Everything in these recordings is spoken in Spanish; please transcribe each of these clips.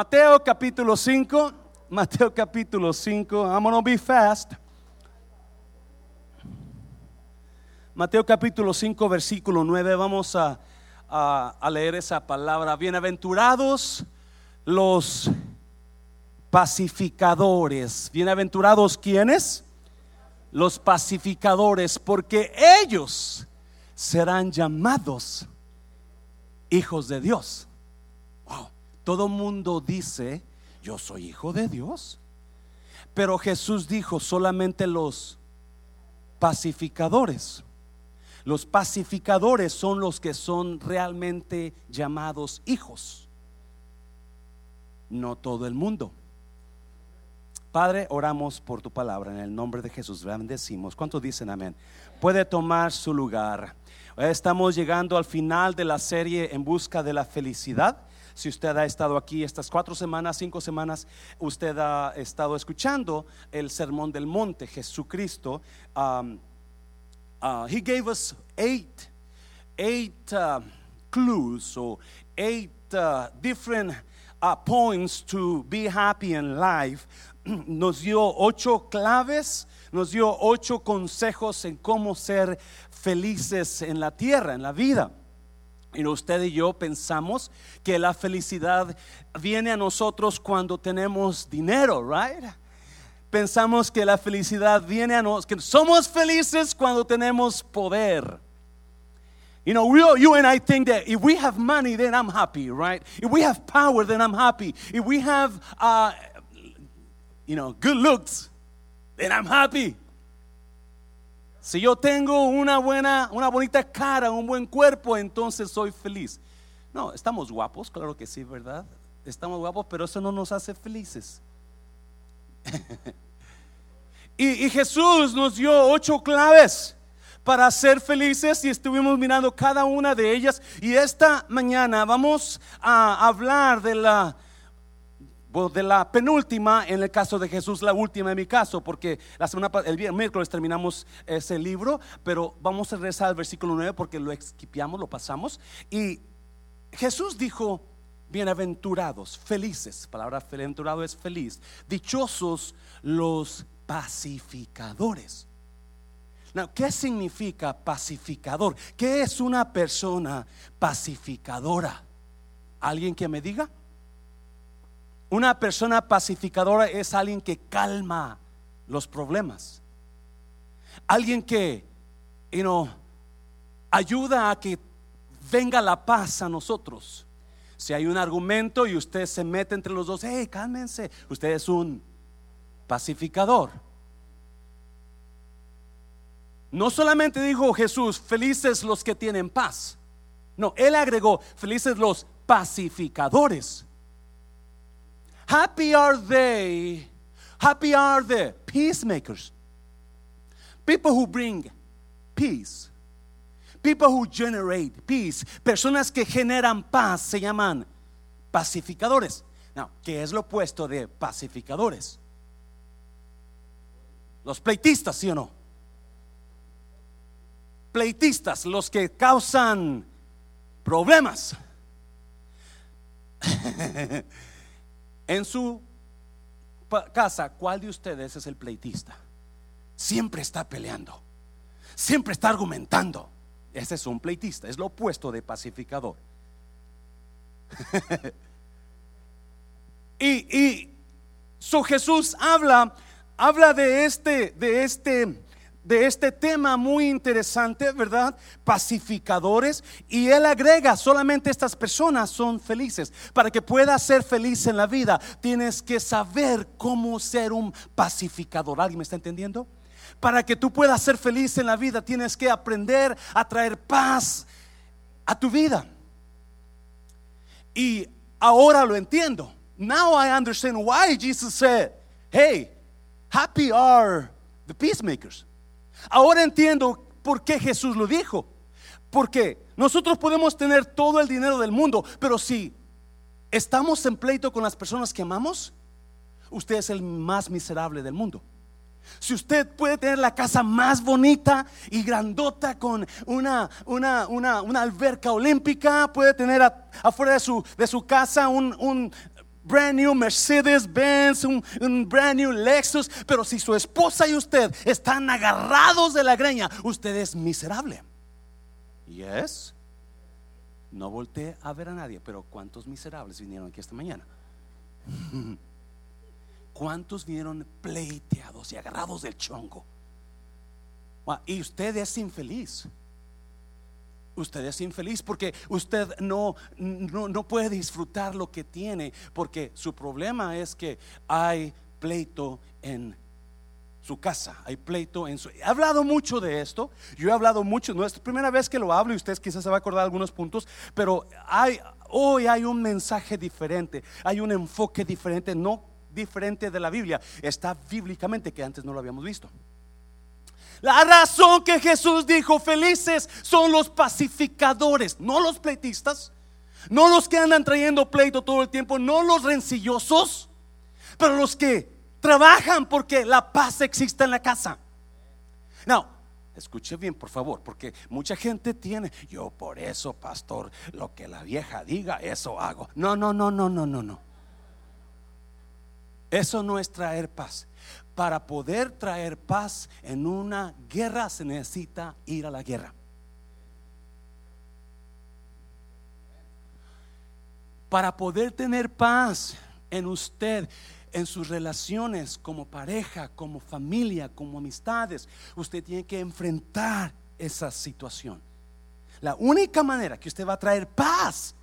Mateo capítulo 5. Mateo capítulo 5. I'm gonna be fast. Mateo capítulo 5, versículo 9. Vamos a, a- a leer esa palabra. Bienaventurados los pacificadores. Bienaventurados quienes? Los pacificadores, porque ellos serán llamados hijos de Dios. Todo mundo dice, yo soy hijo de Dios. Pero Jesús dijo solamente los pacificadores. Los pacificadores son los que son realmente llamados hijos. No todo el mundo. Padre, oramos por tu palabra en el nombre de Jesús. Bendecimos. ¿Cuántos dicen amén? Puede tomar su lugar. Estamos llegando al final de la serie En Busca de la Felicidad. Si usted ha estado aquí estas cuatro semanas, cinco semanas, usted ha estado escuchando el Sermón del Monte, Jesucristo. um, uh, he gave us eight, eight uh, clues or eight uh, different uh, points to be happy in life. Nos dio ocho claves, nos dio ocho consejos en cómo ser felices en la tierra, en la vida. Y usted y yo pensamos que la felicidad viene a nosotros cuando tenemos dinero, right? Pensamos que la felicidad viene a nosotros, que somos felices cuando tenemos poder. You know, we, you and I think that if we have money, then I'm happy, right? If we have power, then I'm happy. If we have, uh, you know, good looks, then I'm happy. Si yo tengo una buena, una bonita cara, un buen cuerpo, entonces soy feliz. No, estamos guapos, claro que sí, ¿verdad? Estamos guapos, pero eso no nos hace felices. y, Jesús nos dio ocho claves para ser felices y estuvimos mirando cada una de ellas. Y esta mañana vamos a hablar de la de la penúltima, en el caso de Jesús, la última en mi caso, porque la semana el miércoles terminamos ese libro, pero vamos a regresar al versículo 9 porque lo esquipiamos, lo pasamos. Y Jesús dijo, bienaventurados, felices, palabra bienaventurado es feliz, dichosos los pacificadores. Now, ¿qué significa pacificador? ¿Qué es una persona pacificadora? ¿Alguien que me diga? Una persona pacificadora es alguien que calma los problemas. Alguien que, ayuda a que venga la paz a nosotros. Si hay un argumento y usted se mete entre los dos, hey, cálmense. Usted es un pacificador. No solamente dijo Jesús, felices los que tienen paz. No, él agregó, felices los pacificadores. Happy are they, happy are the peacemakers. People who bring peace. People who generate peace. Personas que generan paz se llaman pacificadores. Now, ¿qué es lo opuesto de pacificadores? Los pleitistas, ¿sí o no? Pleitistas, los que causan problemas. En su casa, ¿cuál de ustedes es el pleitista? Siempre está peleando, siempre está argumentando. Ese es un pleitista, es lo opuesto de pacificador. y, y so Jesús habla, habla de este, de este, de este tema muy interesante, ¿verdad? Pacificadores. Y él agrega, solamente estas personas son felices. Para que puedas ser feliz en la vida, tienes que saber cómo ser un pacificador. ¿Alguien me está entendiendo? Para que tú puedas ser feliz en la vida, tienes que aprender a traer paz a tu vida. Y ahora lo entiendo. Now I understand why Jesus said, hey, happy are the peacemakers. Ahora entiendo por qué Jesús lo dijo. Porque nosotros podemos tener todo el dinero del mundo, pero si estamos en pleito con las personas que amamos, usted es el más miserable del mundo. Si usted puede tener la casa más bonita y grandota con una, una, una, una alberca olímpica, puede tener a- afuera de su, de su casa un, un brand new Mercedes Benz, un, brand new Lexus, pero si su esposa y usted están agarrados de la greña, usted es miserable. Yes. No volteé a ver a nadie, pero ¿cuántos miserables vinieron aquí esta mañana? ¿Cuántos vinieron pleiteados y agarrados del chongo? Y usted es infeliz. Usted es infeliz porque usted no, no, puede disfrutar lo que tiene porque su problema es que hay pleito en su casa, hay pleito en su... He hablado mucho de esto, yo he hablado mucho, no es la primera vez que lo hablo y usted quizás se va a acordar algunos puntos, pero hoy hay un mensaje diferente, hay un enfoque diferente, no diferente de la Biblia, está bíblicamente que antes no lo habíamos visto. La razón que Jesús dijo felices son los pacificadores, no los pleitistas, no los que andan trayendo pleito todo el tiempo, no los rencillosos, pero los que trabajan porque la paz existe en la casa. No, escuche bien, por favor, porque mucha gente tiene, yo por eso, pastor, lo que la vieja diga, eso hago. No, no, no, no, no, no, no. Eso no es traer paz para poder traer paz en una guerra se necesita ir a la guerra. Para poder tener paz en usted, en sus relaciones como pareja, como familia, como amistades, usted tiene que enfrentar esa situación. La única manera que usted va a traer paz,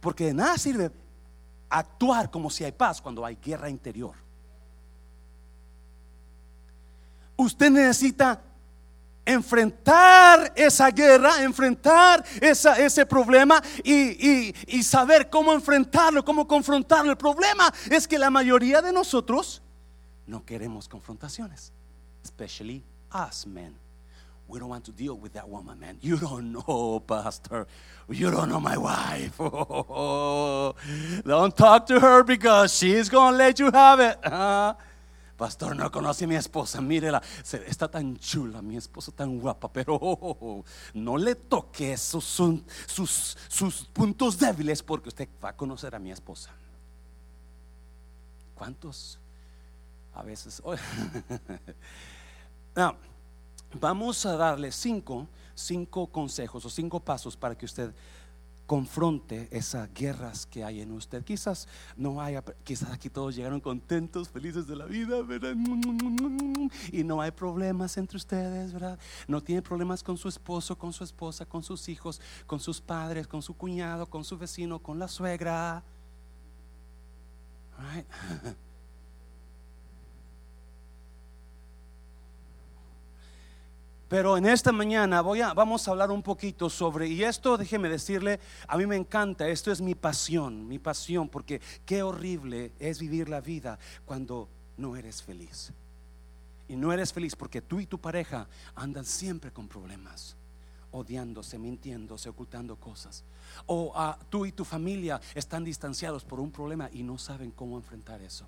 porque de nada sirve actuar como si hay paz cuando hay guerra interior. usted necesita enfrentar esa guerra, enfrentar ese problema y, y, saber cómo enfrentarlo, cómo confrontarlo. El problema es que la mayoría de nosotros no queremos confrontaciones, especially us men. We don't want to deal with that woman, man. You don't know, Pastor. You don't know my wife. don't talk to her because she's going to let you have it. Pastor, no conoce a mi esposa, mírela, está tan chula, mi esposa tan guapa, pero no le toque sus, sus, sus puntos débiles porque usted va a conocer a mi esposa. ¿Cuántos? A veces. vamos a darle cinco, cinco consejos o cinco pasos para que usted confronte esas guerras que hay en usted. Quizás no haya, quizás aquí todos llegaron contentos, felices de la vida, ¿verdad? Y no hay problemas entre ustedes, ¿verdad? No tiene problemas con su esposo, con su esposa, con sus hijos, con sus padres, con su cuñado, con su vecino, con la suegra. Pero en esta mañana voy a, vamos a hablar un poquito sobre, y esto déjeme decirle, a mí me encanta, esto es mi pasión, mi pasión, porque qué horrible es vivir la vida cuando no eres feliz. Y no eres feliz porque tú y tu pareja andan siempre con problemas, odiándose, mintiéndose, ocultando cosas. O ah, tú y tu familia están distanciados por un problema y no saben cómo enfrentar eso.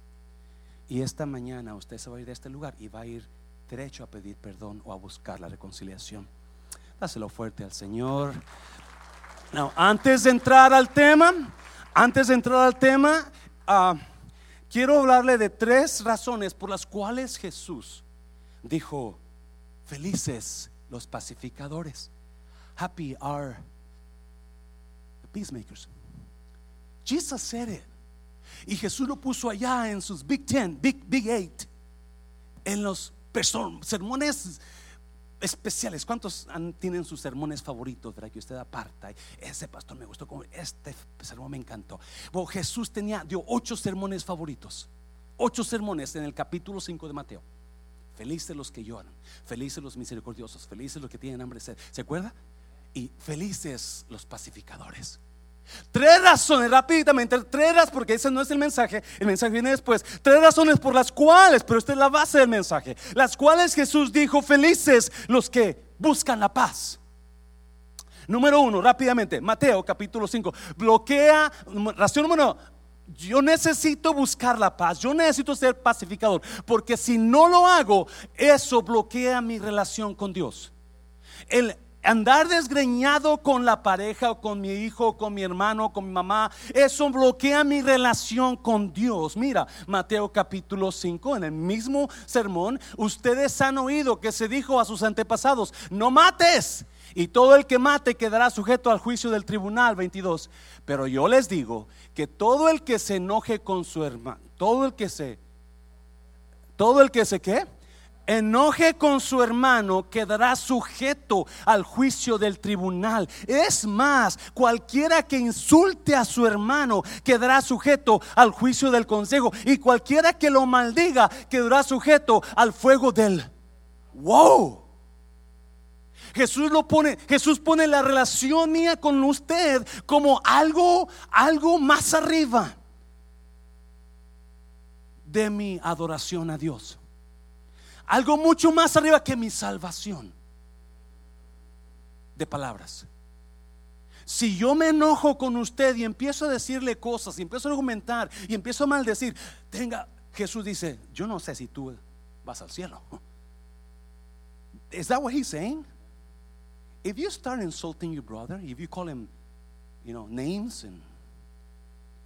Y esta mañana usted se va a ir de este lugar y va a ir derecho a pedir perdón o a buscar la reconciliación. Dáselo fuerte al Señor. antes de entrar al tema, antes de entrar al tema, ah, quiero hablarle de tres razones por las cuales Jesús dijo, felices los pacificadores. Happy are the peacemakers. Jesus said it. Y Jesús lo puso allá en sus Big Ten, Big, Big Eight, en los sermones especiales. ¿Cuántos tienen sus sermones favoritos? ¿verdad? Que usted aparta. Ese pastor me gustó, como este sermón me encantó. Jesús tenía, dio ocho sermones favoritos. Ocho sermones en el capítulo 5 de Mateo. Felices los que lloran, felices los misericordiosos, felices los que tienen hambre. ¿Se acuerda? Y felices los pacificadores. Tres razones, rápidamente, tres razones, porque ese no es el mensaje, el mensaje viene después. Tres razones por las cuales, pero esta es la base del mensaje, las cuales Jesús dijo, felices los que buscan la paz. Número uno, rápidamente, Mateo capítulo 5, bloquea, razón número uno, yo necesito buscar la paz, yo necesito ser pacificador, porque si no lo hago, eso bloquea mi relación con Dios. El andar desgreñado con la pareja o con mi hijo, con mi hermano, con mi mamá, eso bloquea mi relación con Dios. Mira, Mateo capítulo 5, en el mismo sermón, ustedes han oído que se dijo a sus antepasados, no mates. Y todo el que mate quedará sujeto al juicio del tribunal 22. Pero yo les digo que todo el que se enoje con su hermano, todo el que se, todo el que se qué? Enoje con su hermano quedará sujeto al juicio del tribunal. Es más, cualquiera que insulte a su hermano quedará sujeto al juicio del consejo. Y cualquiera que lo maldiga quedará sujeto al fuego del... ¡Wow! Jesús lo pone, Jesús pone la relación mía con usted como algo, algo más arriba de mi adoración a Dios. Algo mucho más arriba que mi salvación. De palabras. Si yo me enojo con usted y empiezo a decirle cosas, y empiezo a argumentar y empiezo a maldecir, tenga, Jesús dice, yo no sé si tú vas al cielo. Is that what he's saying? If you start insulting your brother, if you call him, you know, names and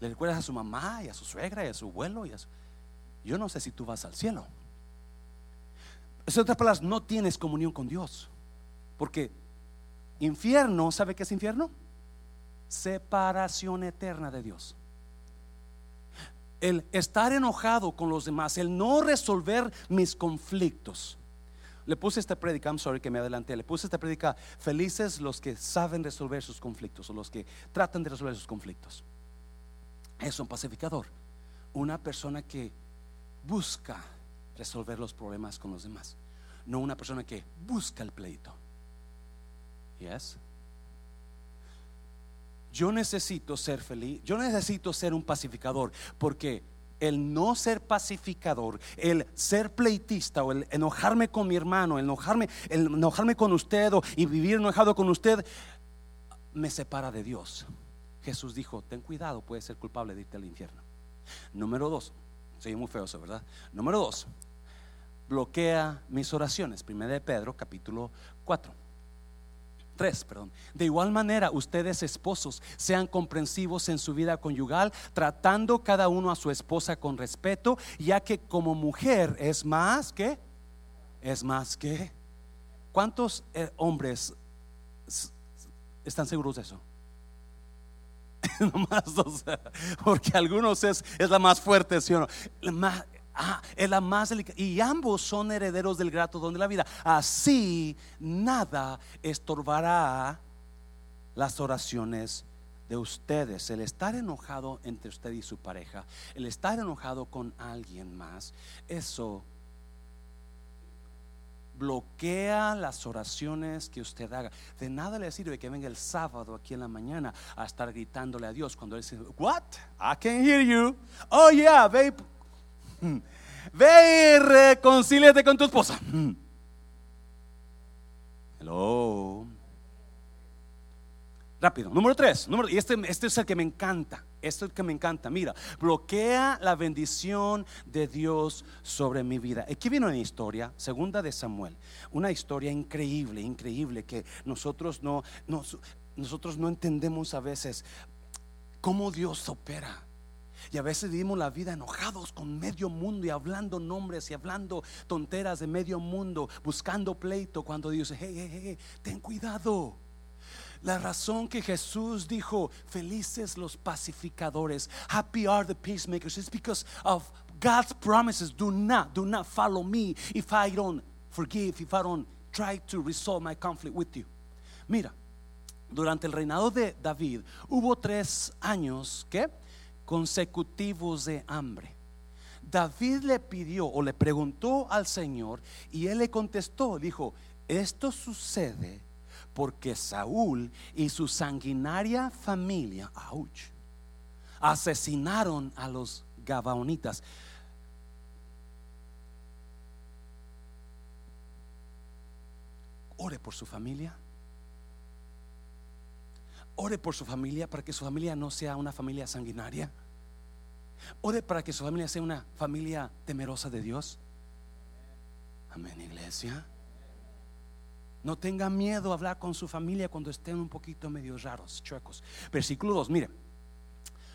le recuerdas a su mamá y a su suegra y a su abuelo y a su, yo no sé si tú vas al cielo. En otras palabras, no tienes comunión con Dios. Porque infierno, ¿sabe qué es infierno? Separación eterna de Dios. El estar enojado con los demás, el no resolver mis conflictos. Le puse esta predica, I'm sorry que me adelanté, le puse esta predica, felices los que saben resolver sus conflictos o los que tratan de resolver sus conflictos. Es un pacificador, una persona que busca resolver los problemas con los demás, no una persona que busca el pleito. Yes. Yo necesito ser feliz, yo necesito ser un pacificador, porque el no ser pacificador, el ser pleitista o el enojarme con mi hermano, el enojarme, enojarme con usted y vivir enojado con usted, me separa de Dios. Jesús dijo, ten cuidado, puedes ser culpable de irte al infierno. Número dos, soy muy feo eso, ¿verdad? Número dos, bloquea mis oraciones. Primera de Pedro, capítulo 4. 3, perdón. De igual manera, ustedes esposos sean comprensivos en su vida conyugal, tratando cada uno a su esposa con respeto, ya que como mujer es más que, es más que. ¿Cuántos eh, hombres están seguros de eso? Nomás dos, porque algunos es, es la más fuerte, ¿sí o no? Más, Ah, es la más delicada. Y ambos son herederos del grato don de la vida. Así nada estorbará las oraciones de ustedes. El estar enojado entre usted y su pareja, el estar enojado con alguien más, eso bloquea las oraciones que usted haga. De nada le sirve que venga el sábado aquí en la mañana a estar gritándole a Dios cuando él dice, What? I can hear you. Oh yeah, babe Ve y reconcíliate con tu esposa. Hello. Rápido. Número tres. Número, y este, este es el que me encanta. Este es el que me encanta. Mira, bloquea la bendición de Dios sobre mi vida. Aquí viene una historia, segunda de Samuel. Una historia increíble, increíble que nosotros no, nosotros no entendemos a veces cómo Dios opera. Y a veces vivimos la vida enojados con medio mundo y hablando nombres y hablando tonteras de medio mundo, buscando pleito cuando Dios dice, hey, hey, hey, ten cuidado. La razón que Jesús dijo, felices los pacificadores, happy are the peacemakers, is because of God's promises. Do not, do not follow me if I don't forgive, if I don't try to resolve my conflict with you. Mira, durante el reinado de David hubo tres años que consecutivos de hambre. David le pidió o le preguntó al Señor y él le contestó, dijo, esto sucede porque Saúl y su sanguinaria familia, asesinaron a los Gabaonitas. Ore por su familia. Ore por su familia para que su familia no sea una familia sanguinaria. Ore para que su familia sea una familia temerosa de Dios. Amén, iglesia. No tenga miedo a hablar con su familia cuando estén un poquito medio raros, chuecos. Versículo 2, mire.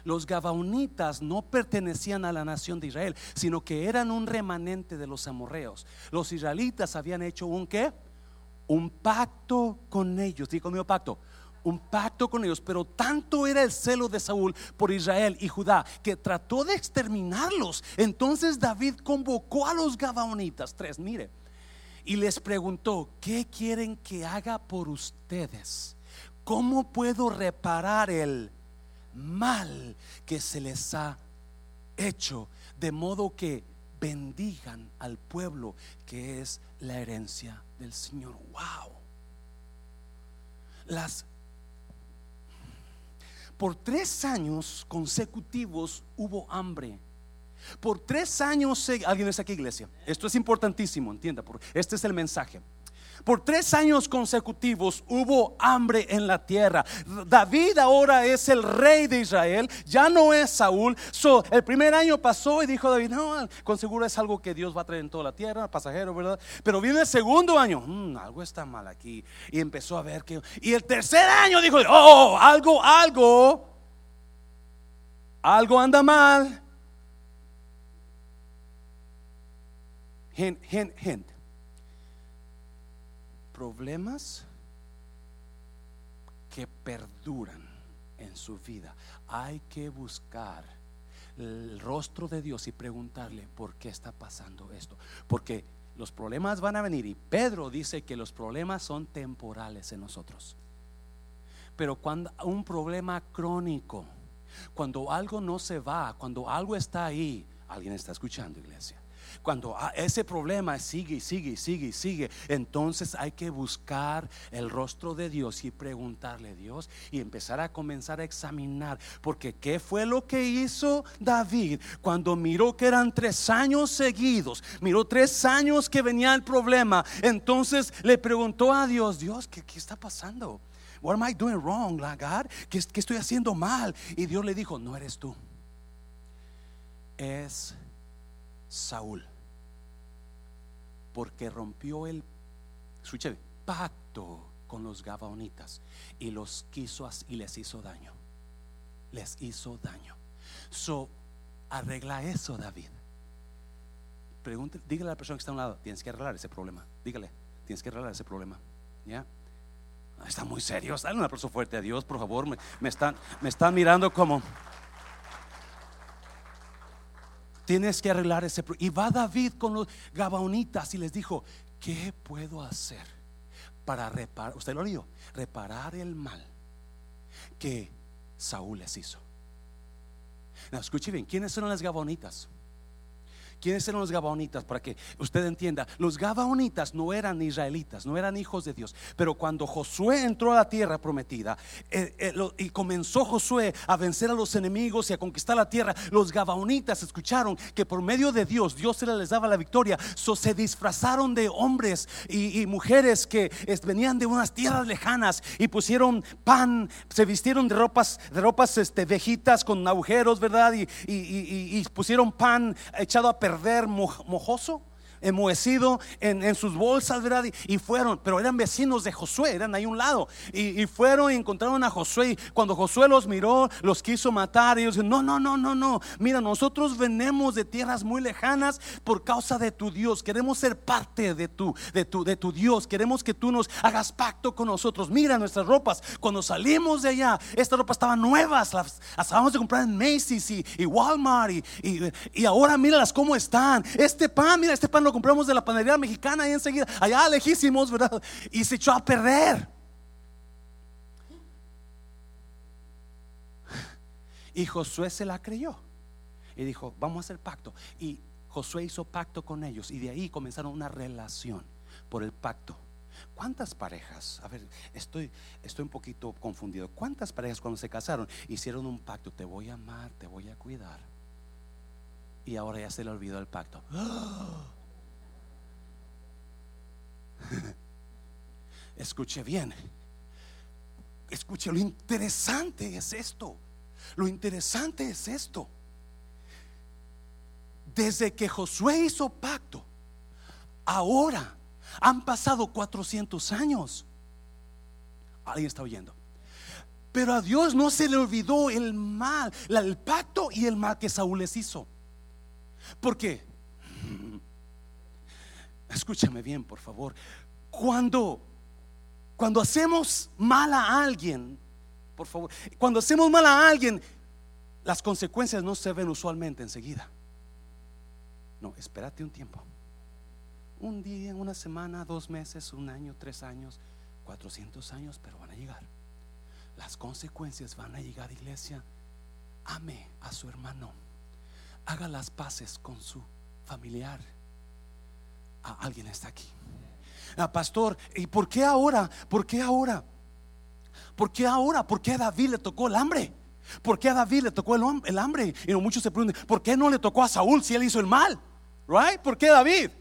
Los Gabaonitas no pertenecían a la nación de Israel, sino que eran un remanente de los amorreos. Los israelitas habían hecho un qué? Un pacto con ellos. Digo conmigo pacto un pacto con ellos, pero tanto era el celo de Saúl por Israel y Judá que trató de exterminarlos. Entonces David convocó a los Gabaonitas, tres, mire, y les preguntó, ¿qué quieren que haga por ustedes? ¿Cómo puedo reparar el mal que se les ha hecho? De modo que bendigan al pueblo que es la herencia del Señor. Wow. Las por tres años consecutivos hubo hambre por tres años, alguien está aquí, iglesia. Esto es importantísimo, entienda, este es el mensaje. Por tres años consecutivos hubo hambre en la tierra. David ahora es el rey de Israel, ya no es Saúl. el primer año pasó y dijo David, no, con seguro es algo que Dios va a traer en toda la tierra, pasajero, ¿verdad? Pero viene el segundo año, mm, algo está mal aquí. Y empezó a ver que... Y el tercer año dijo, oh, algo, algo, algo anda mal. Gente, problemas que perduran en su vida. Hay que buscar el rostro de Dios y preguntarle por qué está pasando esto. Porque los problemas van a venir y Pedro dice que los problemas son temporales en nosotros. Pero cuando un problema crónico, cuando algo no se va, cuando algo está ahí, alguien está escuchando, iglesia cuando ah, ese problema sigue y sigue y sigue y sigue, entonces hay que buscar el rostro de Dios y preguntarle a Dios y empezar a comenzar a examinar. Porque ¿qué fue lo que hizo David cuando miró que eran tres años seguidos? Miró tres años que venía el problema. Entonces le preguntó a Dios, Dios, ¿qué, qué está pasando? What am I doing wrong, God? ¿Qué, ¿Qué estoy haciendo mal? Y Dios le dijo, no eres tú. Es Saúl. Porque rompió el pacto con los Gabaonitas y los quiso y les hizo daño. Les hizo daño. So, arregla eso, David. Pregúntale, dígale a la persona que está a un lado, tienes que arreglar ese problema. Dígale, tienes que arreglar ese problema. ¿Ya? Está muy serio. Dale un aplauso fuerte a Dios, por favor. Me, están, me están mirando como. Tienes que arreglar ese problema. Y va David con los gabaonitas y les dijo, ¿qué puedo hacer para reparar? Usted lo dijo, reparar el mal que Saúl les hizo. No, escuche bien, ¿quiénes son las gabaonitas? ¿Quiénes eran los Gabaonitas? Para que usted entienda, los Gabaonitas no eran israelitas, no eran hijos de Dios. Pero cuando Josué entró a la tierra prometida eh, eh, y comenzó Josué a vencer a los enemigos y a conquistar la tierra, los Gabaonitas escucharon que por medio de Dios, Dios les daba la victoria. So, se disfrazaron de hombres y, mujeres que venían de unas tierras lejanas y pusieron pan, se vistieron de ropas, de ropas este, vejitas con agujeros, ¿verdad? Y, y pusieron pan echado a perder perder mojoso enmohecido en, sus bolsas, ¿verdad? Y, fueron, pero eran vecinos de Josué, eran ahí un lado. Y, fueron y encontraron a Josué. Y cuando Josué los miró, los quiso matar. Y ellos dijeron, no, no, no, no, no. Mira, nosotros venimos de tierras muy lejanas por causa de tu Dios. Queremos ser parte de tu, de tu, de tu Dios. Queremos que tú nos hagas pacto con nosotros. Mira nuestras ropas. Cuando salimos de allá, estas ropas estaban nuevas. Las, acabamos de comprar en Macy's y, y Walmart. Y, y, ahora míralas cómo están. Este pan, mira, este pan compramos de la panadería mexicana y enseguida, allá lejísimos, ¿verdad? Y se echó a perder. Y Josué se la creyó. Y dijo, vamos a hacer pacto. Y Josué hizo pacto con ellos. Y de ahí comenzaron una relación por el pacto. ¿Cuántas parejas? A ver, estoy, estoy un poquito confundido. ¿Cuántas parejas cuando se casaron hicieron un pacto? Te voy a amar, te voy a cuidar. Y ahora ya se le olvidó el pacto. ¡Ah! Escuche bien. Escuche, lo interesante es esto. Lo interesante es esto. Desde que Josué hizo pacto, ahora Han pasado 400 años. Alguien está oyendo. Pero a Dios no se le olvidó el mal, el pacto y el mal que Saúl les hizo. ¿Por qué? Escúchame bien, por favor. Cuando cuando hacemos mal a alguien, por favor, cuando hacemos mal a alguien, las consecuencias no se ven usualmente enseguida. No, espérate un tiempo. Un día, una semana, dos meses, un año, tres años, cuatrocientos años, pero van a llegar. Las consecuencias van a llegar, iglesia. Ame a su hermano. Haga las paces con su familiar. Ah, alguien está aquí. Ah, pastor, ¿y por qué ahora? ¿Por qué ahora? ¿Por qué ahora? ¿Por qué a David le tocó el hambre? ¿Por qué a David le tocó el, hambre? Y muchos se preguntan, ¿por qué no le tocó a Saúl si él hizo el mal? Right? ¿Por qué David?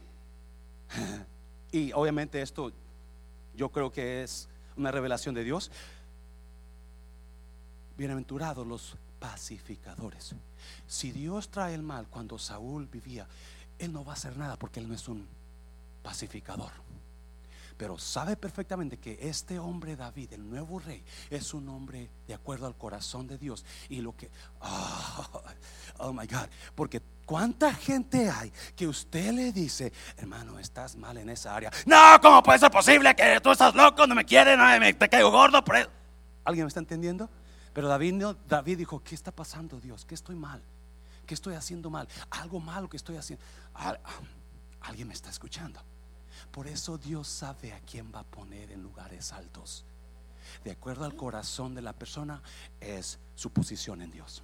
Y obviamente esto yo creo que es una revelación de Dios. Bienaventurados los pacificadores. Si Dios trae el mal cuando Saúl vivía, Él no va a hacer nada porque Él no es un pacificador. Pero sabe perfectamente que este hombre David, el nuevo rey, es un hombre de acuerdo al corazón de Dios. Y lo que, oh, my God, porque cuánta gente hay que usted le dice, hermano, estás mal en esa área. No, ¿cómo puede ser posible que tú estás loco? No me quieres, no me, te caigo gordo. ¿Alguien me está entendiendo? Pero David, David dijo, ¿qué está pasando Dios? ¿Qué estoy mal? ¿Qué estoy haciendo mal? Algo malo que estoy haciendo. Alguien me está escuchando. Por eso Dios sabe a quién va a poner en lugares altos. De acuerdo al corazón de la persona es su posición en Dios.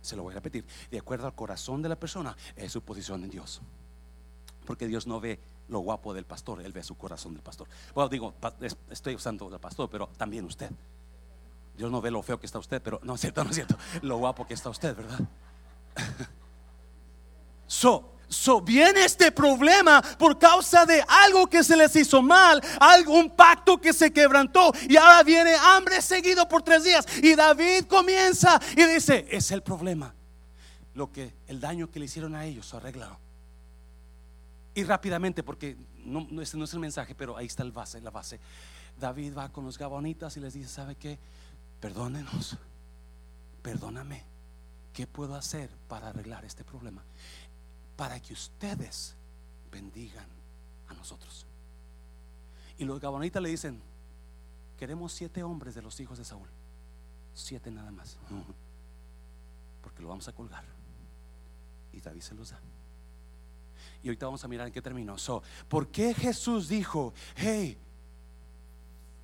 Se lo voy a repetir. De acuerdo al corazón de la persona es su posición en Dios. Porque Dios no ve lo guapo del pastor, Él ve su corazón del pastor. Bueno, digo, estoy usando al pastor, pero también usted. Dios no ve lo feo que está usted, pero no es cierto, no es cierto. Lo guapo que está usted, ¿verdad? So, So, viene este problema por causa de algo que se les hizo mal, algún pacto que se quebrantó y ahora viene hambre seguido por tres días. Y David comienza y dice, es el problema. Lo que, el daño que le hicieron a ellos, arreglado. Y rápidamente, porque no, no, este no es el mensaje, pero ahí está el base, la base. David va con los gabonitas y les dice, ¿sabe qué? Perdónenos, perdóname. ¿Qué puedo hacer para arreglar este problema? Para que ustedes bendigan a nosotros. Y los gabonitas le dicen, queremos siete hombres de los hijos de Saúl. Siete nada más. Porque lo vamos a colgar. Y David se los da. Y ahorita vamos a mirar en qué terminó. So, ¿Por qué Jesús dijo, hey,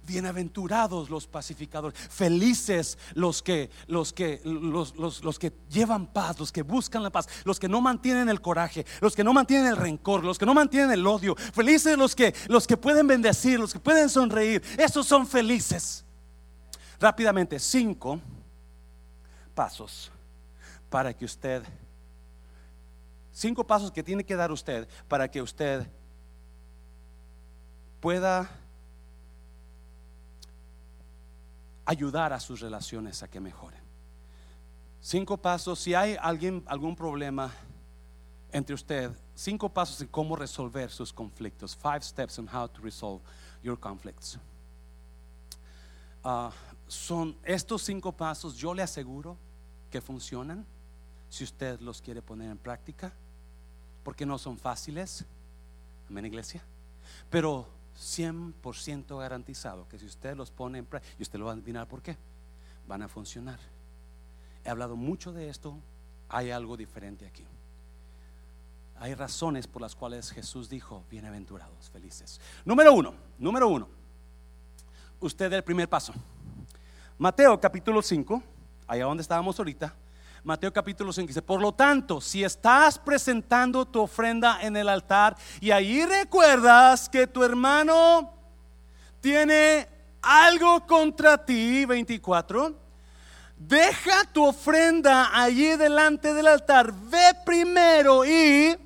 Bienaventurados los pacificadores, felices los que, los que, los, los, que llevan paz, los que buscan la paz, los que no mantienen el coraje, los que no mantienen el rencor, los que no mantienen el odio. Felices los que, los que pueden bendecir, los que pueden sonreír. Esos son felices. Rápidamente, cinco pasos para que usted, cinco pasos que tiene que dar usted para que usted pueda ayudar a sus relaciones a que mejoren. Cinco pasos, si hay alguien, algún problema entre usted, cinco pasos en cómo resolver sus conflictos. Five steps on how to resolve your conflicts. Ah, son estos cinco pasos, yo le aseguro que funcionan si usted los quiere poner en práctica, porque no son fáciles. Amén, iglesia. Pero 100% garantizado que si usted los pone en práctica, y usted lo va a adivinar por qué, van a funcionar. He hablado mucho de esto, hay algo diferente aquí. Hay razones por las cuales Jesús dijo, bienaventurados, felices. Número uno, número uno, usted el primer paso. Mateo capítulo 5, allá donde estábamos ahorita, Mateo capítulo 5 dice, por lo tanto, si estás presentando tu ofrenda en el altar y ahí recuerdas que tu hermano tiene algo contra ti, 24, deja tu ofrenda allí delante del altar, ve primero y...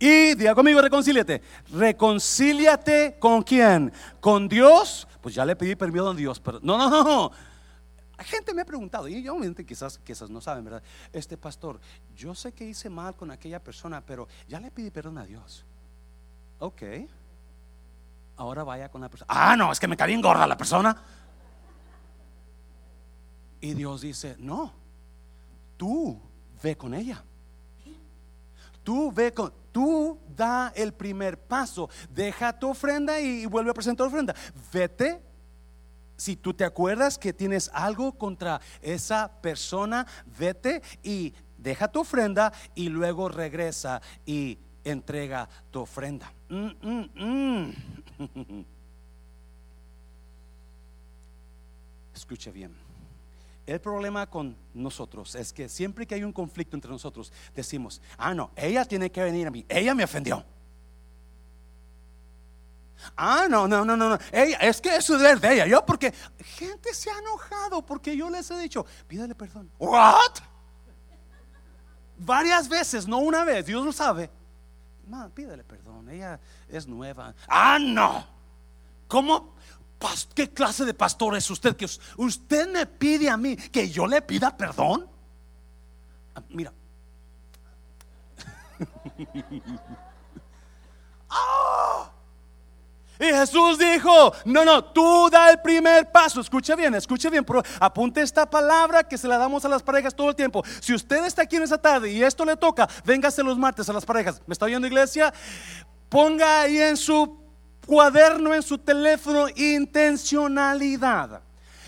Y diga conmigo, reconcíliate. Reconcíliate con quién? Con Dios. Pues ya le pedí permiso a Dios, pero no, no, no. Gente me ha preguntado, y obviamente quizás, quizás no saben, ¿verdad? Este pastor, yo sé que hice mal con aquella persona, pero ya le pedí perdón a Dios. Ok. Ahora vaya con la persona. Ah, no, es que me cae bien gorda la persona. Y Dios dice, no, tú ve con ella. Tú ve con, tú da el primer paso. Deja tu ofrenda y, vuelve a presentar ofrenda. Vete. Si tú te acuerdas que tienes algo contra esa persona, vete y deja tu ofrenda y luego regresa y entrega tu ofrenda. Mm, mm, mm. Escuche bien. El problema con nosotros es que siempre que hay un conflicto entre nosotros, decimos, ah, no, ella tiene que venir a mí, ella me ofendió. Ah, no, no, no, no, Ella, es que eso es de ella. Yo porque gente se ha enojado porque yo les he dicho, pídale perdón. What? Varias veces, no una vez, Dios lo sabe. No, pídale perdón, ella es nueva. Ah, no. ¿Cómo? ¿Qué clase de pastor es usted? Que usted me pide a mí que yo le pida perdón. Ah, mira. ¡Ah! Y Jesús dijo, no, no, tú da el primer paso. Escuche bien, escuche bien, pero apunte esta palabra que se la damos a las parejas todo el tiempo. Si usted está aquí en esa tarde y esto le toca, véngase los martes a las parejas. ¿Me está oyendo iglesia? Ponga ahí en su cuaderno, en su teléfono, intencionalidad.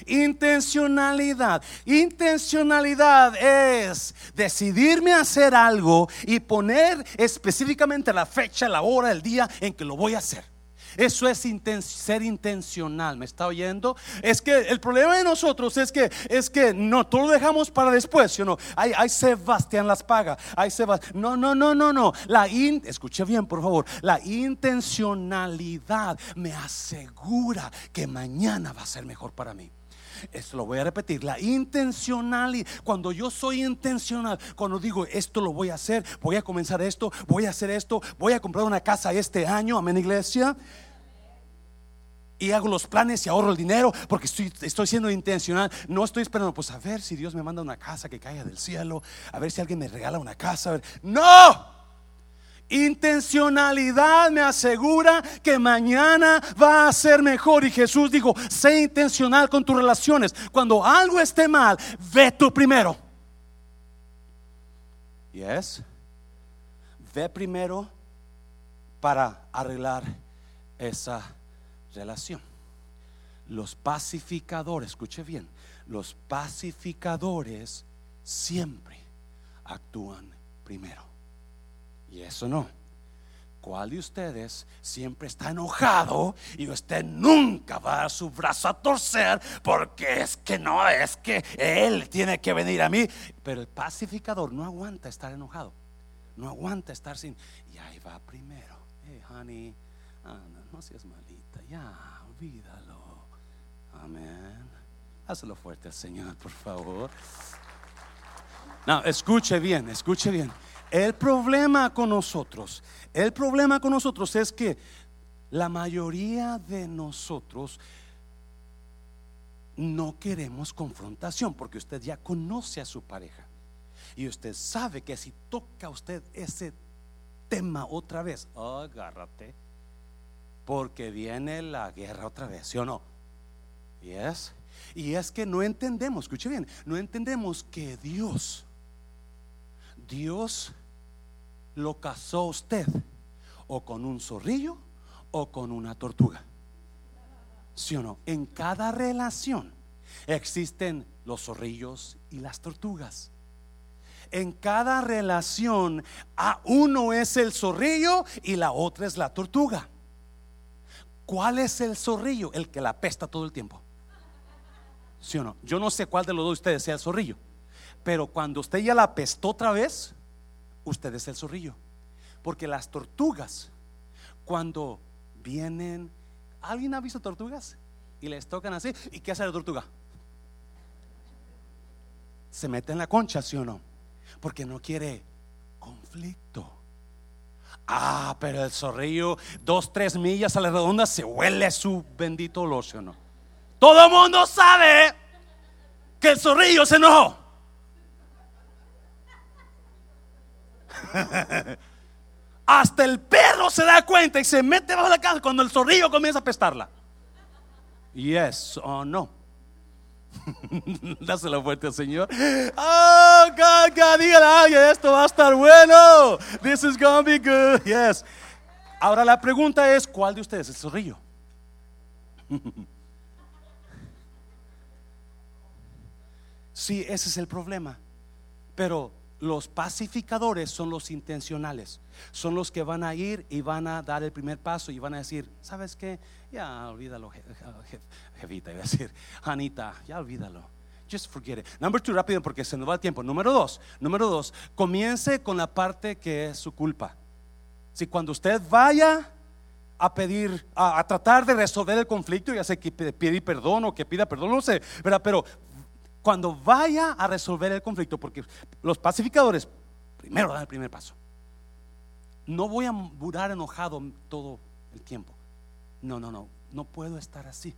Intencionalidad. Intencionalidad es decidirme a hacer algo y poner específicamente la fecha, la hora, el día en que lo voy a hacer. Eso es ser intencional, ¿me está oyendo? Es que el problema de nosotros es que es que no, todo lo dejamos para después, ¿sí no? Hay, hay Sebastián las paga, hay Sebastián. No, no, no, no, no. La escuche bien, por favor. La intencionalidad me asegura que mañana va a ser mejor para mí. Esto lo voy a repetir, la intencionalidad, cuando yo soy intencional, cuando digo esto lo voy a hacer, voy a comenzar esto, voy a hacer esto, voy a comprar una casa este año, amén iglesia, y hago los planes y ahorro el dinero porque estoy, estoy siendo intencional. No estoy esperando, pues a ver si Dios me manda una casa que caiga del cielo, a ver si alguien me regala una casa. No, intencionalidad me asegura que mañana va a ser mejor. Y Jesús dijo, sé intencional con tus relaciones. Cuando algo esté mal, ve tú primero. Yes. Ve primero para arreglar esa relación. Los pacificadores, escuche bien, los pacificadores siempre actúan primero. Y eso no. ¿Cuál de ustedes siempre está enojado y usted nunca va a dar su brazo a torcer porque es que no, es que él tiene que venir a mí? Pero el pacificador no aguanta estar enojado, no aguanta estar sin. Y ahí va primero. Hey, honey, ah, no seas malito ya, olvídalo. Amén. Hazlo fuerte al Señor, por favor. No, escuche bien, escuche bien. El problema con nosotros, el problema con nosotros es que la mayoría de nosotros no queremos confrontación porque usted ya conoce a su pareja y usted sabe que si toca usted ese tema otra vez, agárrate porque viene la guerra otra vez, ¿sí o no? Yes. Y es que no entendemos, escuche bien, no entendemos que Dios, Dios lo casó a usted o con un zorrillo o con una tortuga. ¿Sí o no? En cada relación existen los zorrillos y las tortugas. En cada relación, a uno es el zorrillo y la otra es la tortuga. ¿Cuál es el zorrillo? El que la pesta todo el tiempo. ¿Sí o no? Yo no sé cuál de los dos de ustedes sea el zorrillo. Pero cuando usted ya la pestó otra vez, usted es el zorrillo. Porque las tortugas, cuando vienen, ¿alguien ha visto tortugas? Y les tocan así. ¿Y qué hace la tortuga? Se mete en la concha, ¿sí o no? Porque no quiere conflicto. Ah, pero el zorrillo, dos, tres millas a la redonda, se huele su bendito olor, no? Todo el mundo sabe que el zorrillo se enojó. Hasta el perro se da cuenta y se mete bajo la casa cuando el zorrillo comienza a pestarla. Yes o no. Dáselo fuerte al Señor. Oh, God, God, dígale a alguien, esto va a estar bueno. This is gonna be good. Yes. Ahora la pregunta es, ¿cuál de ustedes es el zorrillo? Sí, ese es el problema. Pero los pacificadores son los intencionales. Son los que van a ir y van a dar el primer paso y van a decir, ¿sabes qué? Ya olvídalo, jefita, iba a decir, Anita, ya olvídalo. Just forget it. Number two, rápido porque se nos va el tiempo. Número dos, número dos, comience con la parte que es su culpa. Si cuando usted vaya a pedir, a, tratar de resolver el conflicto, ya sé que pedir perdón o que pida perdón, no sé, pero cuando vaya a resolver el conflicto, porque los pacificadores primero dan el primer paso. No voy a durar enojado todo el tiempo. No, no, no, no puedo estar así.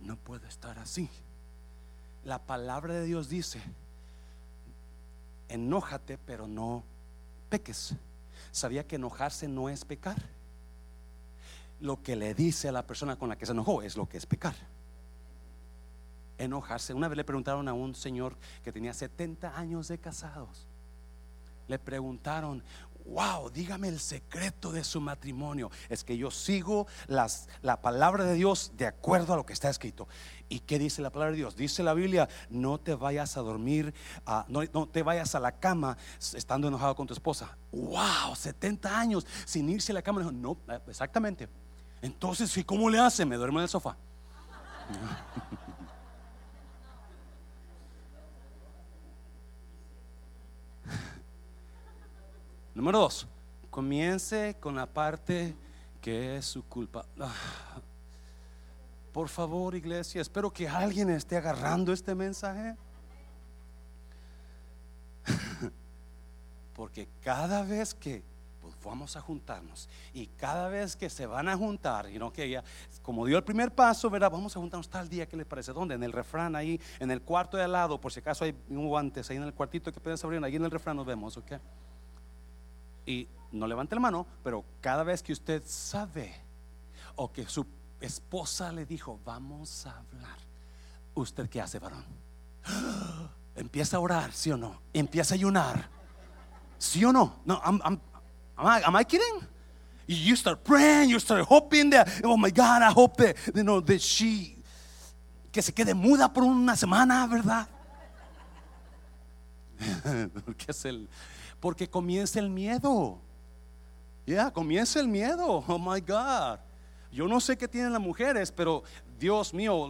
No puedo estar así. La palabra de Dios dice, enójate, pero no peques. ¿Sabía que enojarse no es pecar? Lo que le dice a la persona con la que se enojó es lo que es pecar enojarse. Una vez le preguntaron a un señor que tenía 70 años de casados. Le preguntaron, wow, dígame el secreto de su matrimonio. Es que yo sigo las, la palabra de Dios de acuerdo a lo que está escrito. ¿Y qué dice la palabra de Dios? Dice la Biblia, no te vayas a dormir, no, no, te vayas a la cama estando enojado con tu esposa. Wow, 70 años sin irse a la cama. No, exactamente. Entonces, ¿y cómo le hace? Me duermo en el sofá. Número dos, comience con la parte que es su culpa. Ah, por favor, iglesia, espero que alguien esté agarrando este mensaje. Porque cada vez que pues, vamos a juntarnos y cada vez que se van a juntar, y no que ya, como dio el primer paso, ¿verdad? Vamos a juntarnos tal día, ¿qué les parece? ¿Dónde? En el refrán ahí, en el cuarto de al lado, por si acaso hay un guantes ahí en el cuartito que pueden abrir, ahí en el refrán nos vemos, ¿ok? Y no levante la mano, pero cada vez que usted sabe o que su esposa le dijo, vamos a hablar, ¿usted qué hace, varón? Empieza a orar, ¿sí o no? Empieza a ayunar, ¿sí o no? No, I'm, I'm, am, I, kidding? You start praying, you start hoping that, oh my God, I hope that, you know, that she, que se quede muda por una semana, ¿verdad? ¿Qué es el, porque comienza el miedo. Ya, comienza el miedo. Oh my God. Yo no sé qué tienen las mujeres, pero Dios mío,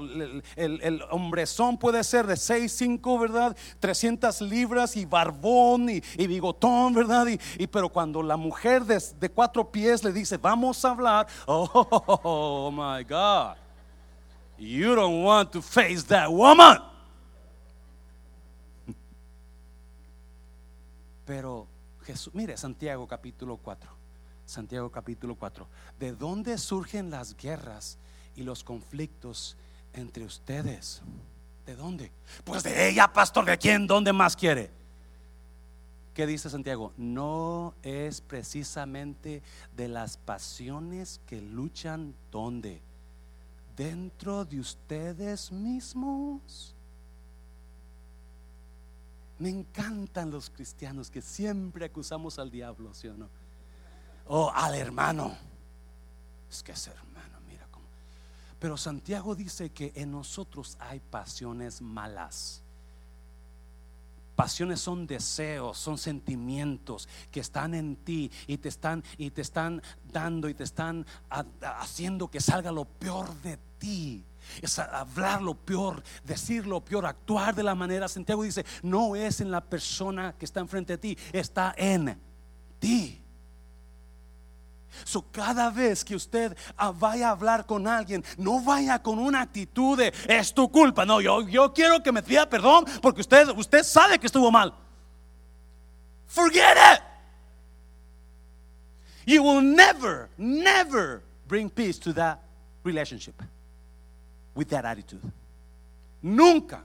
el, hombrezón puede ser de 6, 5, ¿verdad? 300 libras y barbón y, bigotón, ¿verdad? Y, pero cuando la mujer de, de, cuatro pies le dice, vamos a hablar, oh my God, you don't want to face that woman. Pero Jesús, mire Santiago capítulo 4. Santiago capítulo 4. ¿De dónde surgen las guerras y los conflictos entre ustedes? ¿De dónde? Pues de ella, pastor, ¿de quién? ¿Dónde más quiere? ¿Qué dice Santiago? No es precisamente de las pasiones que luchan ¿dónde? Dentro de ustedes mismos. Me encantan los cristianos que siempre acusamos al diablo, ¿sí o no? O al hermano. Es que es hermano, mira cómo. Pero Santiago dice que en nosotros hay pasiones malas. Pasiones son deseos, son sentimientos que están en ti y te están y te están dando y te están haciendo que salga lo peor de ti es hablar lo peor, decir lo peor, actuar de la manera. Santiago dice, no es en la persona que está enfrente de ti, está en ti. So, cada vez que usted vaya a hablar con alguien, no vaya con una actitud de es tu culpa. No, yo, quiero que me pida perdón porque usted sabe que estuvo mal. Forget it. You will never, never bring peace to that relationship with that attitude. Nunca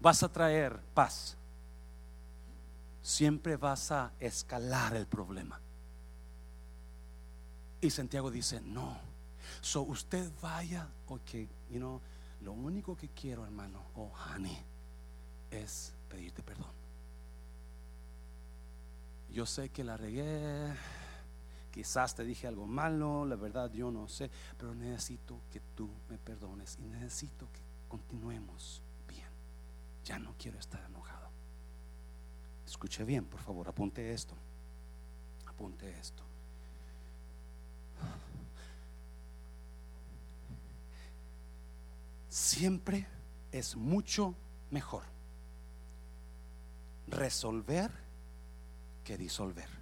vas a traer paz. Siempre vas a escalar el problema. Y Santiago dice, no. So usted vaya, ok, you know, lo único que quiero, hermano, oh honey, es pedirte perdón. Yo sé que la regué, quizás te dije algo malo, la verdad yo no sé, pero necesito que tú me perdones y necesito que continuemos bien. Ya no quiero estar enojado. Escuche bien, por favor, apunte esto. Apunte esto. Siempre es mucho mejor resolver que disolver.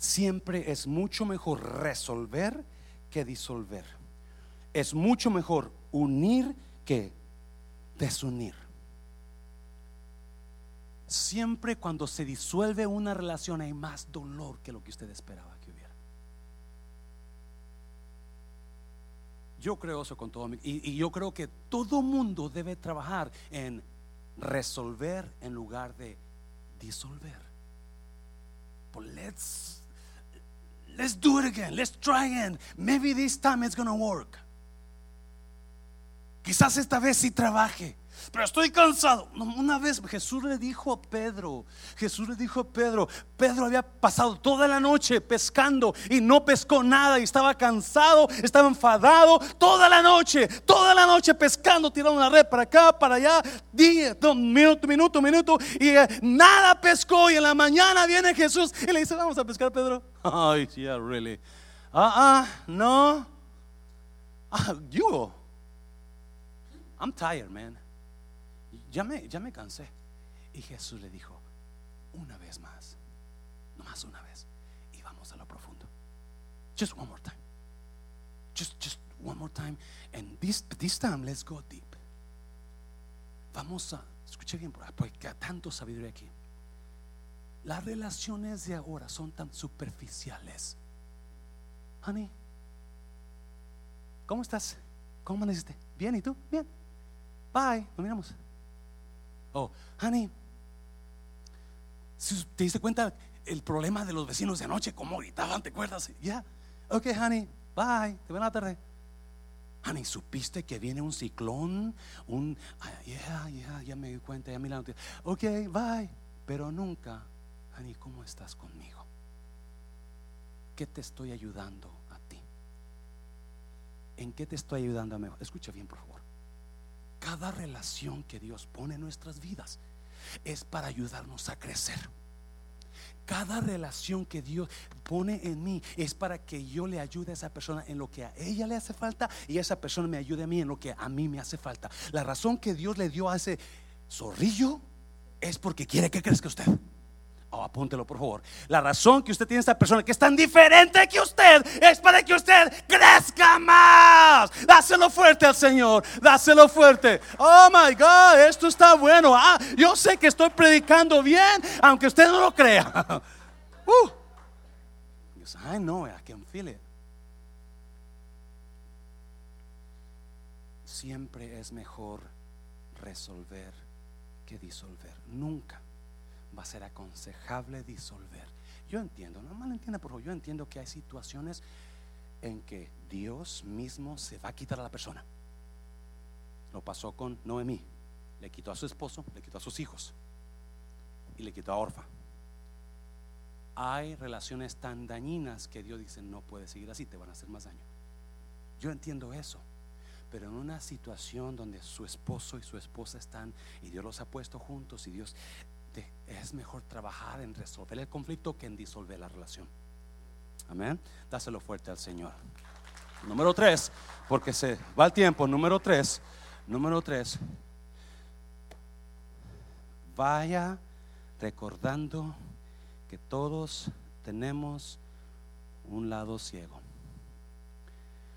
Siempre es mucho mejor resolver que disolver. Es mucho mejor unir que desunir. Siempre cuando se disuelve una relación hay más dolor que lo que usted esperaba que hubiera. Yo creo eso con todo mi, y, y yo creo que todo mundo debe trabajar en resolver en lugar de disolver. But let's let's do it again. Let's try again. Maybe this time it's gonna work. Quizás esta vez sí trabaje. Pero estoy cansado. Una vez Jesús le dijo a Pedro, Jesús le dijo a Pedro, Pedro había pasado toda la noche pescando y no pescó nada y estaba cansado, estaba enfadado toda la noche, toda la noche pescando, tirando una red para acá, para allá, día, minuto, minuto, minuto y eh, nada pescó y en la mañana viene Jesús y le dice, vamos a pescar Pedro. Ay, yeah, really. Ah, ah, no. Ah, you. I'm tired, man ya me, ya me cansé. Y Jesús le dijo, una vez más, no más una vez, y vamos a lo profundo. Just one more time. Just, just one more time. And this, this time, let's go deep. Vamos a, escuche bien, porque hay tanto sabiduría aquí. Las relaciones de ahora son tan superficiales. Honey, ¿cómo estás? ¿Cómo amaneciste? Bien, ¿y tú? Bien. Bye, nos miramos. Oh, honey, te diste cuenta el problema de los vecinos de anoche, cómo gritaban, ¿te acuerdas? Ya, yeah. ok, honey, bye, te veo en la tarde. Honey, ¿supiste que viene un ciclón? Un, yeah, yeah, ya me di cuenta, ya me la noticia. Ok, bye. Pero nunca, honey, ¿cómo estás conmigo? ¿Qué te estoy ayudando a ti? ¿En qué te estoy ayudando a mí? Escucha bien, por favor. Cada relación que Dios pone en nuestras vidas es para ayudarnos a crecer. Cada relación que Dios pone en mí es para que yo le ayude a esa persona en lo que a ella le hace falta y esa persona me ayude a mí en lo que a mí me hace falta. La razón que Dios le dio a ese zorrillo es porque quiere que crezca usted. Oh, apúntelo por favor. La razón que usted tiene esta persona que es tan diferente que usted es para que usted crezca más. Dáselo fuerte al Señor. Dáselo fuerte. Oh my God, esto está bueno. Ah, yo sé que estoy predicando bien, aunque usted no lo crea. Uh. I know I can feel it. Siempre es mejor resolver que disolver. Nunca va a ser aconsejable disolver. Yo entiendo, no mal entienda, pero yo entiendo que hay situaciones en que Dios mismo se va a quitar a la persona. Lo pasó con Noemí. Le quitó a su esposo, le quitó a sus hijos y le quitó a Orfa. Hay relaciones tan dañinas que Dios dice no puede seguir así, te van a hacer más daño. Yo entiendo eso, pero en una situación donde su esposo y su esposa están y Dios los ha puesto juntos y Dios es mejor trabajar en resolver el conflicto que en disolver la relación. Amén. Dáselo fuerte al Señor. Número tres, porque se va el tiempo. Número tres, número tres. Vaya recordando que todos tenemos un lado ciego.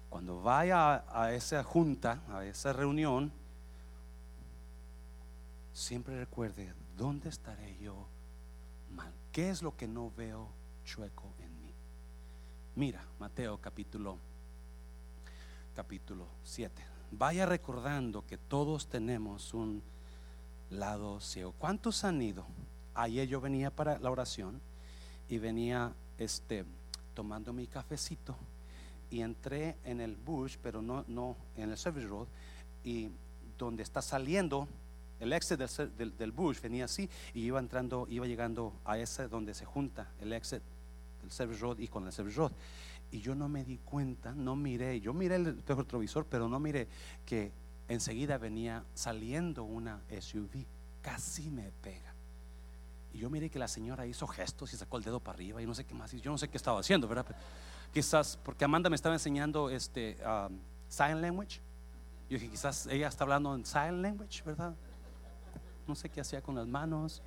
Cuando vaya a, a esa junta, a esa reunión, siempre recuerde ¿dónde estaré yo mal? ¿Qué es lo que no veo chueco en mí? Mira, Mateo capítulo capítulo 7. Vaya recordando que todos tenemos un lado ciego. ¿Cuántos han ido? Ayer yo venía para la oración y venía este tomando mi cafecito y entré en el bush, pero no, no en el service road, y donde está saliendo el exit del, del, bush venía así y iba entrando, iba llegando a ese donde se junta el exit del service road y con el service road. Y yo no me di cuenta, no miré, yo miré el retrovisor, pero no miré que enseguida venía saliendo una SUV, casi me pega. Y yo miré que la señora hizo gestos y sacó el dedo para arriba y no sé qué más. Yo no sé qué estaba haciendo, ¿verdad? quizás, porque Amanda me estaba enseñando este um, sign language. Yo dije, quizás ella está hablando en sign language, ¿verdad? No sé qué hacía con las manos.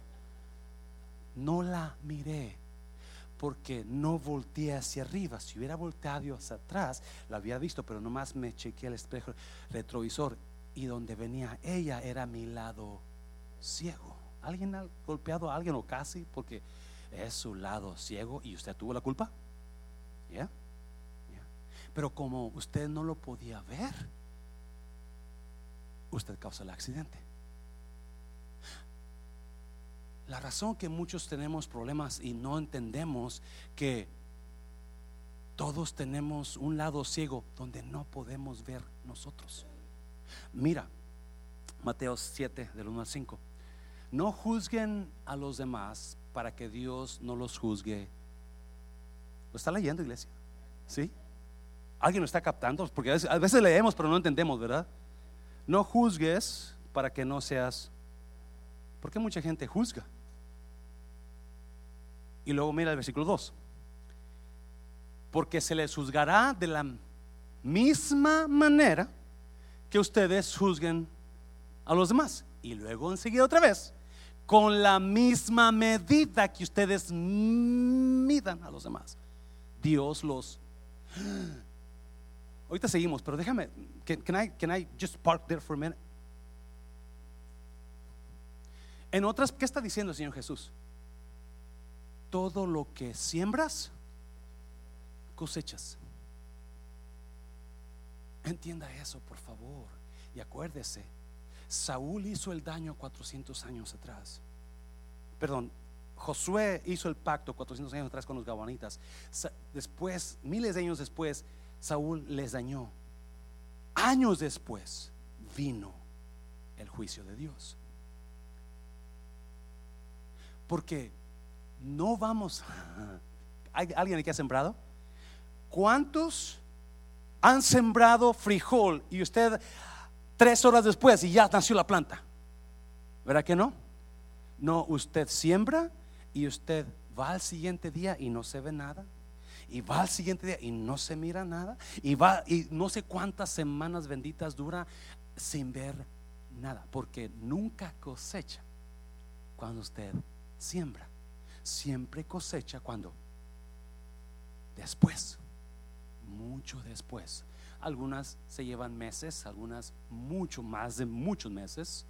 No la miré porque no volteé hacia arriba. Si hubiera volteado hacia atrás, la había visto, pero nomás me chequeé el espejo retrovisor y donde venía ella era mi lado ciego. ¿Alguien ha golpeado a alguien o casi? Porque es su lado ciego y usted tuvo la culpa. ¿Ya? Pero como usted no lo podía ver, usted causa el accidente. La razón que muchos tenemos problemas y no entendemos que todos tenemos un lado ciego donde no podemos ver nosotros. Mira, Mateo 7 del 1 al 5. No juzguen a los demás para que Dios no los juzgue. ¿Lo está leyendo, iglesia? ¿Sí? ¿Alguien lo está captando? Porque a veces, leemos pero no entendemos, ¿verdad? No juzgues para que no seas... Porque mucha gente juzga. Y luego mira el versículo 2. Porque se les juzgará de la misma manera que ustedes juzguen a los demás. Y luego enseguida otra vez, con la misma medida que ustedes midan a los demás, Dios los... Ahorita seguimos, pero déjame, can, I, can I just park there for a minute? En otras, ¿qué está diciendo el Señor Jesús? Todo lo que siembras, cosechas. Entienda eso, por favor. Y acuérdese, Saúl hizo el daño 400 años atrás. Perdón, Josué hizo el pacto 400 años atrás con los gabonitas. Después, miles de años después, Saúl les dañó. Años después vino el juicio de Dios. Porque no vamos. ¿Hay alguien que ha sembrado? ¿Cuántos han sembrado frijol y usted tres horas después y ya nació la planta? ¿Verdad que no? No, usted siembra y usted va al siguiente día y no se ve nada. Y va al siguiente día y no se mira nada. Y va y no sé cuántas semanas benditas dura sin ver nada. Porque nunca cosecha cuando usted siembra siempre cosecha cuando? Después, mucho después. Algunas se llevan meses, algunas mucho más de muchos meses,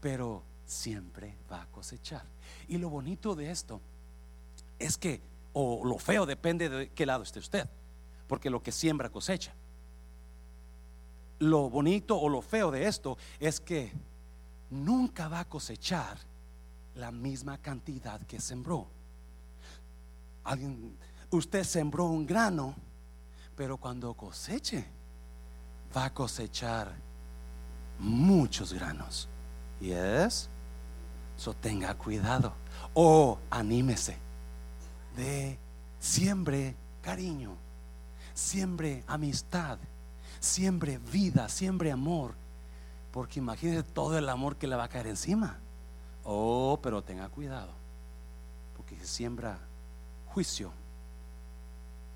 pero siempre va a cosechar. Y lo bonito de esto es que, o lo feo depende de qué lado esté usted, porque lo que siembra cosecha. Lo bonito o lo feo de esto es que nunca va a cosechar la misma cantidad que sembró. Alguien, usted sembró un grano, pero cuando coseche, va a cosechar muchos granos. Y es, so tenga cuidado. O anímese de siembre cariño, siembre amistad, siembre vida, siembre amor. Porque imagínese todo el amor que le va a caer encima. Oh, pero tenga cuidado, porque si siembra juicio,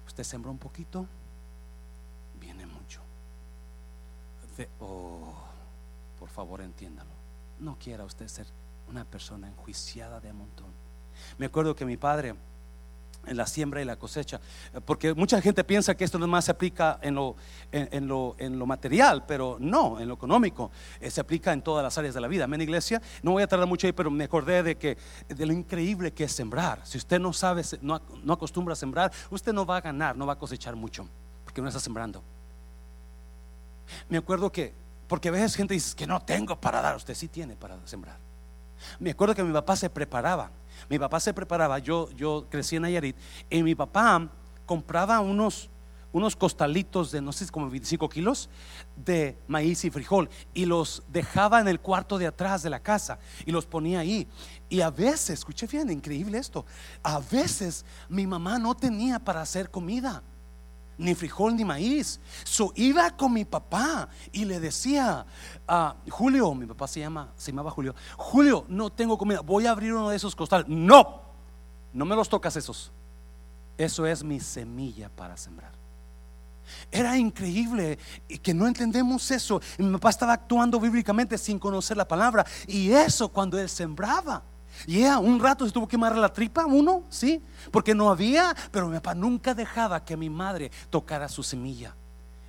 usted siembra un poquito, viene mucho. oh, por favor entiéndalo. No quiera usted ser una persona enjuiciada de montón. Me acuerdo que mi padre en la siembra y la cosecha. Porque mucha gente piensa que esto no más se aplica en lo, en, lo, en lo material, pero no, en lo económico. Eh, se aplica en todas las áreas de la vida. Amén, iglesia. No voy a tardar mucho ahí, pero me acordé de, que, de lo increíble que es sembrar. Si usted no sabe, no, no acostumbra a sembrar, usted no va a ganar, no va a cosechar mucho, porque no está sembrando. Me acuerdo que, porque a veces gente dice que no tengo para dar, usted sí tiene para sembrar. Me acuerdo que mi papá se preparaba Mi papá se preparaba, yo, yo crecí en Nayarit, y mi papá compraba unos, unos costalitos de no sé, como 25 kilos de maíz y frijol y los dejaba en el cuarto de atrás de la casa y los ponía ahí. Y a veces, escuché bien, increíble esto, a veces mi mamá no tenía para hacer comida ni frijol ni maíz. So iba con mi papá y le decía, a Julio, mi papá se llama, se llamaba Julio, Julio, no tengo comida, voy a abrir uno de esos costales. No, no me los tocas esos. Eso es mi semilla para sembrar. Era increíble que no entendemos eso. Mi papá estaba actuando bíblicamente sin conocer la palabra. Y eso cuando él sembraba. Y un rato se tuvo que quemar la tripa, uno, sí, porque no había, pero mi papá nunca dejaba que mi madre tocara su semilla.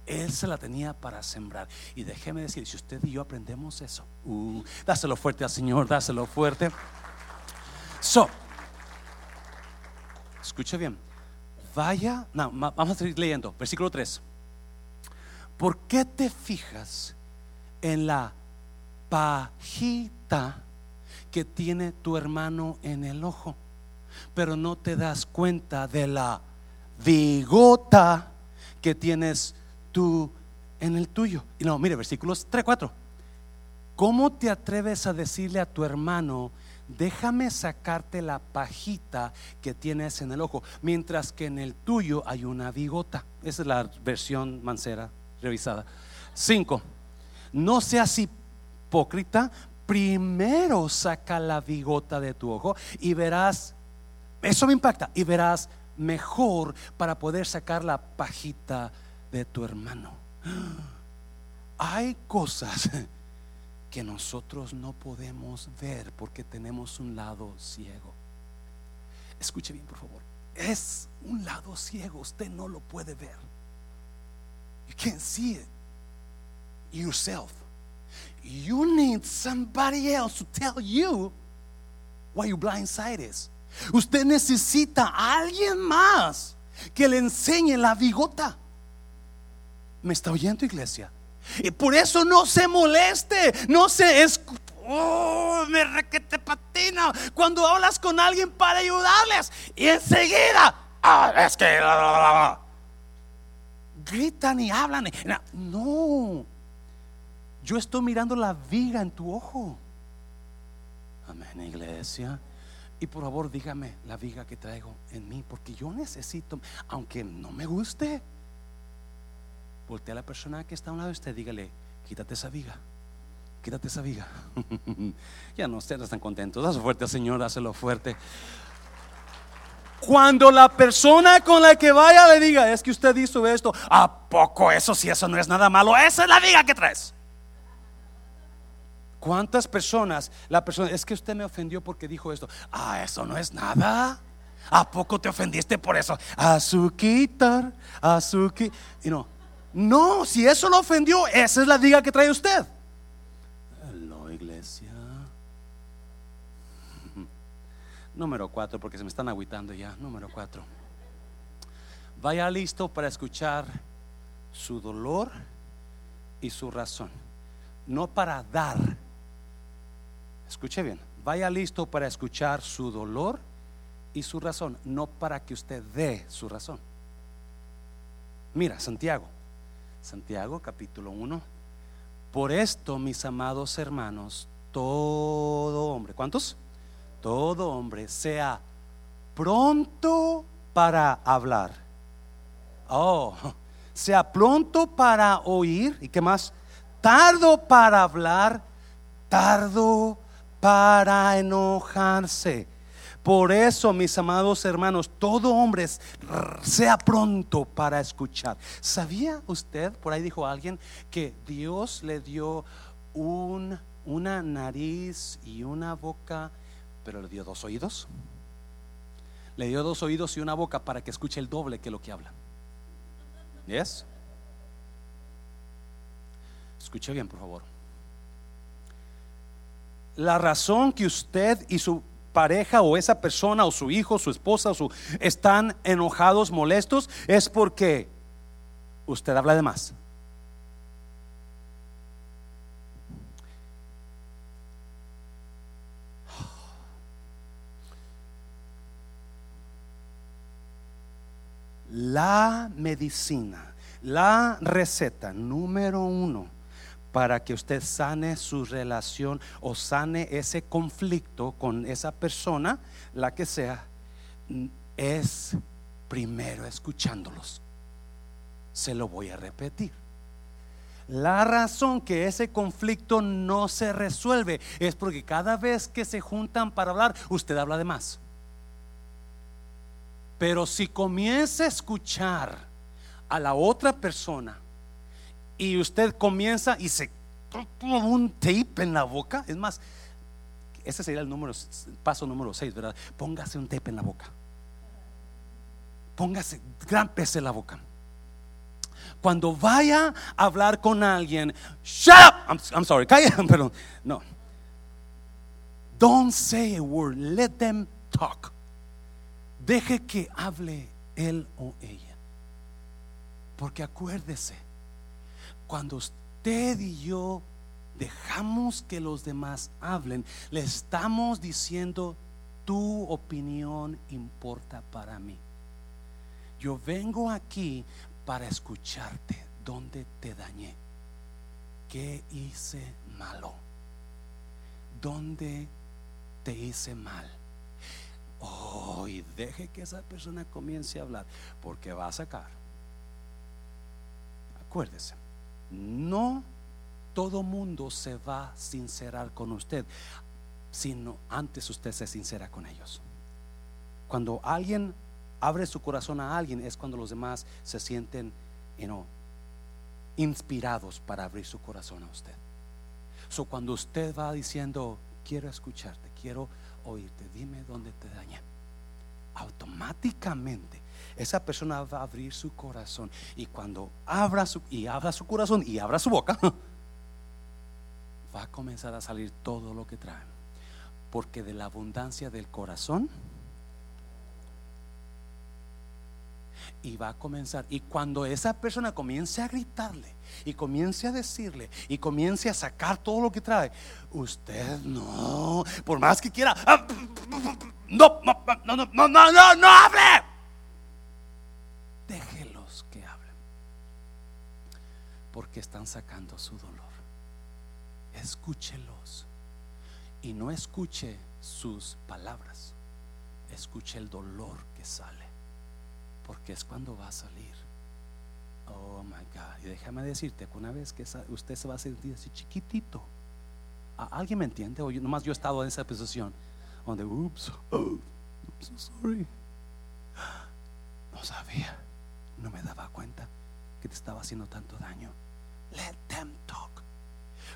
Él se la tenía para sembrar. Y déjeme decir, si usted y yo aprendemos eso, uh, dáselo fuerte al Señor, dáselo fuerte. So, escuche bien, vaya, no, vamos a seguir leyendo, versículo 3. ¿Por qué te fijas en la pajita? Que tiene tu hermano en el ojo, pero no te das cuenta de la vigota que tienes tú en el tuyo. Y no, mire, versículos 3, 4. ¿Cómo te atreves a decirle a tu hermano, déjame sacarte la pajita que tienes en el ojo, mientras que en el tuyo hay una vigota? Esa es la versión mancera revisada. 5. No seas hipócrita, primero saca la bigota de tu ojo y verás, eso me impacta, y verás mejor para poder sacar la pajita de tu hermano. Hay cosas que nosotros no podemos ver porque tenemos un lado ciego. Escuche bien, por favor. Es un lado ciego, usted no lo puede ver. You can't see it yourself. You need somebody else to tell you why your blind sight is. Usted necesita a alguien más que le enseñe la bigota. ¿Me está oyendo, iglesia? Y por eso no se moleste, no se es oh, me requete patina cuando hablas con alguien para ayudarles y enseguida, ah, es que gritan y hablan. No, yo estoy mirando la viga en tu ojo. Amén, iglesia. Y por favor, dígame la viga que traigo en mí, porque yo necesito, aunque no me guste, voltea a la persona que está a un lado de usted, dígale, quítate esa viga, quítate esa viga. ya no, ustedes están contentos, dáselo fuerte Señor, dáselo fuerte. Cuando la persona con la que vaya le diga, es que usted hizo esto, ¿a poco eso si eso no es nada malo? Esa es la viga que traes. ¿Cuántas personas, la persona, es que usted me ofendió porque dijo esto? Ah, eso no es nada. ¿A poco te ofendiste por eso? Azuquitar, azuki. Y no, no, si eso lo ofendió, esa es la diga que trae usted. No, iglesia. Número cuatro, porque se me están aguitando ya. Número cuatro. Vaya listo para escuchar su dolor y su razón. No para dar Escuche bien, vaya listo para escuchar su dolor y su razón, no para que usted dé su razón. Mira, Santiago, Santiago capítulo 1. Por esto, mis amados hermanos, todo hombre, ¿cuántos? Todo hombre sea pronto para hablar. Oh, sea pronto para oír. ¿Y qué más? Tardo para hablar, tardo para enojarse. Por eso, mis amados hermanos, todo hombre sea pronto para escuchar. ¿Sabía usted, por ahí dijo alguien, que Dios le dio un, una nariz y una boca, pero le dio dos oídos? Le dio dos oídos y una boca para que escuche el doble que lo que habla. ¿Yes? Escuche bien, por favor la razón que usted y su pareja o esa persona o su hijo, su esposa o su están enojados, molestos, es porque usted habla de más. La medicina, la receta número uno para que usted sane su relación o sane ese conflicto con esa persona, la que sea, es primero escuchándolos. Se lo voy a repetir. La razón que ese conflicto no se resuelve es porque cada vez que se juntan para hablar, usted habla de más. Pero si comienza a escuchar a la otra persona y usted comienza y se pone un tape en la boca, es más, ese sería el número, paso número 6, ¿verdad? Póngase un tape en la boca. Póngase, gran pez en la boca. Cuando vaya a hablar con alguien, shut up. I'm, sorry, calla, perdón. No. Don't say a word. Let them talk. Deje que hable él o ella. Porque acuérdese, cuando usted y yo dejamos que los demás hablen, le estamos diciendo, tu opinión importa para mí. Yo vengo aquí para escucharte donde te dañé, qué hice malo, dónde te hice mal. Oh, y deje que esa persona comience a hablar, porque va a sacar. Acuérdese, no todo mundo se va a sincerar con usted, sino antes usted se sincera con ellos. Cuando alguien abre su corazón a alguien es cuando los demás se sienten inspirados para abrir su corazón a usted. So, cuando usted va diciendo, quiero escucharte, quiero oírte, dime dónde te dañé, automáticamente esa persona va a abrir su corazón y cuando abra su abra su corazón y abra su boca, va a comenzar a salir todo lo que trae. Porque de la abundancia del corazón y va a comenzar. Y cuando esa persona comience a gritarle y comience a decirle y comience a sacar todo lo que trae, usted no, por más que quiera, no, no, no, no, no, no, no hable. Déjelos que hablen. Porque están sacando su dolor. Escúchelos. Y no escuche sus palabras. Escuche el dolor que sale porque es cuando va a salir. Oh my God. Y déjame decirte que una vez que usted se va a sentir así chiquitito, ¿alguien me entiende? O nomás yo he estado en esa posición donde, ups, oh, I'm sorry. No sabía, no me daba cuenta que te estaba haciendo tanto daño. Let them talk.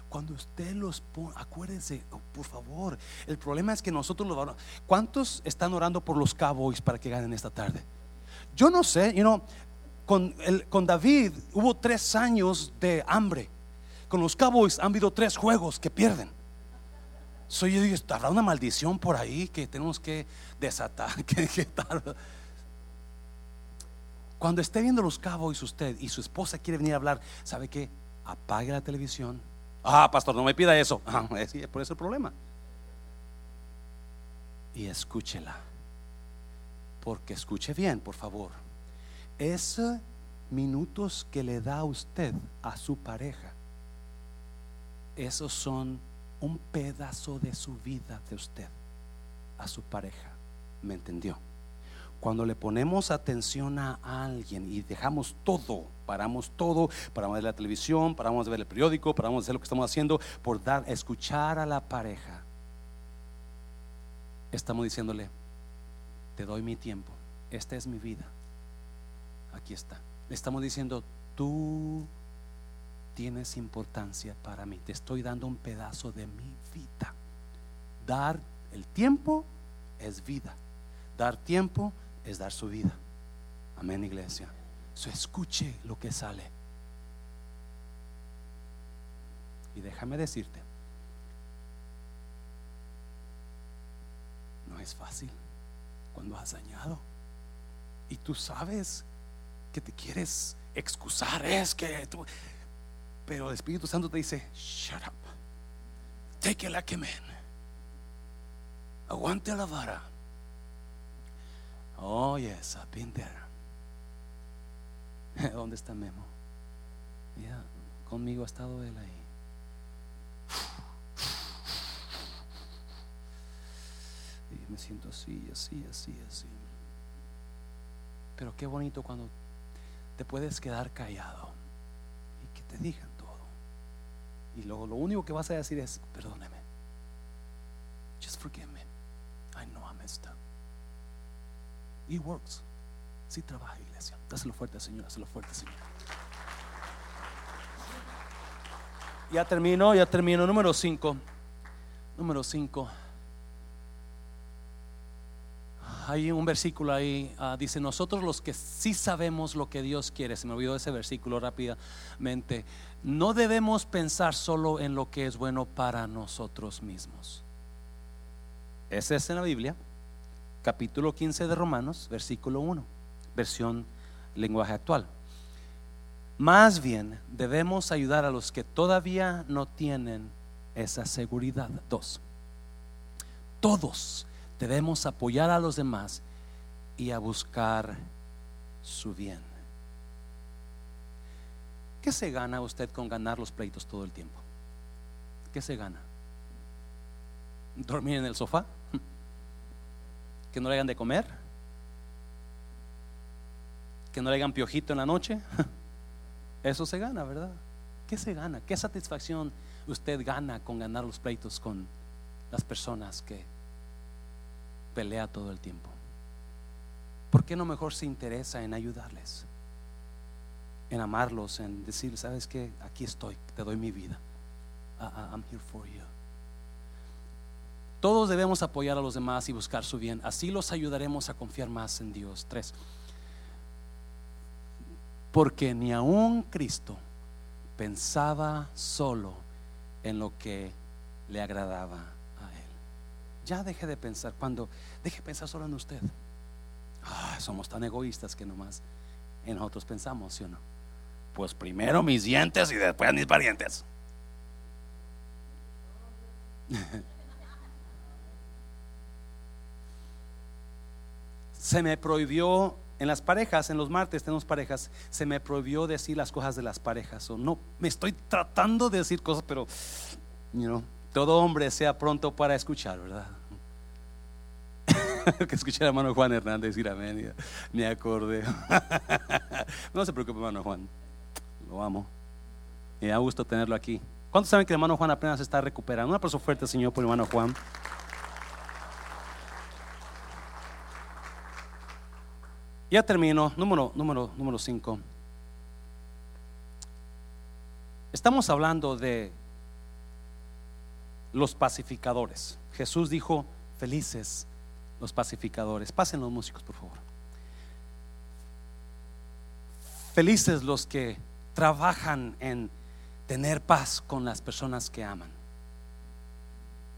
Cuando usted los pone, acuérdense, oh, por favor, el problema es que nosotros los ¿Cuántos están orando por los Cowboys para que ganen esta tarde? Yo no sé, you know, con, el, con David hubo tres años de hambre. Con los Cowboys han habido tres juegos que pierden. Soy yo habrá una maldición por ahí que tenemos que desatar. Que, Cuando esté viendo los Cowboys usted y su esposa quiere venir a hablar, ¿sabe qué? Apague la televisión. Ah, pastor, no me pida eso. Ah, por eso el problema. Y escúchela. Porque escuche bien, por favor. Esos minutos que le da usted a su pareja, esos son un pedazo de su vida de usted a su pareja. ¿Me entendió? Cuando le ponemos atención a alguien y dejamos todo, paramos todo, paramos de la televisión, paramos de ver el periódico, paramos de hacer lo que estamos haciendo por dar, escuchar a la pareja, estamos diciéndole, te doy mi tiempo, esta es mi vida. Aquí está. Le estamos diciendo, tú tienes importancia para mí, te estoy dando un pedazo de mi vida. Dar el tiempo es vida. Dar tiempo es dar su vida. Amén, iglesia. So, escuche lo que sale. Y déjame decirte, no es fácil cuando has dañado. Y tú sabes que te quieres excusar, es que tú... Pero el Espíritu Santo te dice, shut up. Take it like a man. Aguante la vara. Oh, yes, I've been there. ¿Dónde está Memo? Mira, conmigo ha estado él ahí. Y me siento así, así, así, así. Pero qué bonito cuando te puedes quedar callado y que te digan todo. Y luego lo único que vas a decir es, perdóneme. Just forgive me. I know I messed up. It works. Sí trabaja, iglesia. Dáselo fuerte, Señor. Dáselo fuerte, Señor. Ya termino, ya termino. Número 5. Número 5. Hay un versículo ahí, uh, dice, nosotros los que sí sabemos lo que Dios quiere, se me olvidó ese versículo rápidamente, no debemos pensar solo en lo que es bueno para nosotros mismos. Ese es en la Biblia, capítulo 15 de Romanos, versículo 1, versión lenguaje actual. Más bien debemos ayudar a los que todavía no tienen esa seguridad. Dos, todos debemos apoyar a los demás y a buscar su bien. ¿Qué se gana usted con ganar los pleitos todo el tiempo? ¿Qué se gana? ¿Dormir en el sofá? ¿Que no le hagan de comer? ¿Que no le hagan piojito en la noche? Eso se gana, ¿verdad? ¿Qué se gana? ¿Qué satisfacción usted gana con ganar los pleitos con las personas que pelea todo el tiempo? ¿Por qué no mejor se interesa en ayudarles? En amarlos, en decir, ¿sabes qué? Aquí estoy, te doy mi vida. I'm here for you. Todos debemos apoyar a los demás y buscar su bien. Así los ayudaremos a confiar más en Dios. Tres. Porque ni aun Cristo pensaba solo en lo que le agradaba a Él. Ya deje de pensar, cuando deje de pensar solo en usted. Ah, somos tan egoístas que nomás en nosotros pensamos, ¿sí o no? Pues primero mis dientes y después mis parientes. se me prohibió en las parejas, en los martes tenemos parejas, se me prohibió decir las cosas de las parejas. O no, me estoy tratando de decir cosas, pero you todo hombre sea pronto para escuchar, ¿verdad? que escuché a hermano Juan Hernández decir amén. Me acordé. no se preocupe, hermano Juan. Lo amo. Me da gusto tenerlo aquí. ¿Cuántos saben que el hermano Juan apenas está recuperando? Un aplauso fuerte, Señor, por el hermano Juan. Ya termino, número número número 5. Estamos hablando de los pacificadores. Jesús dijo, "Felices los pacificadores." Pasen los músicos, por favor. Felices los que trabajan en tener paz con las personas que aman.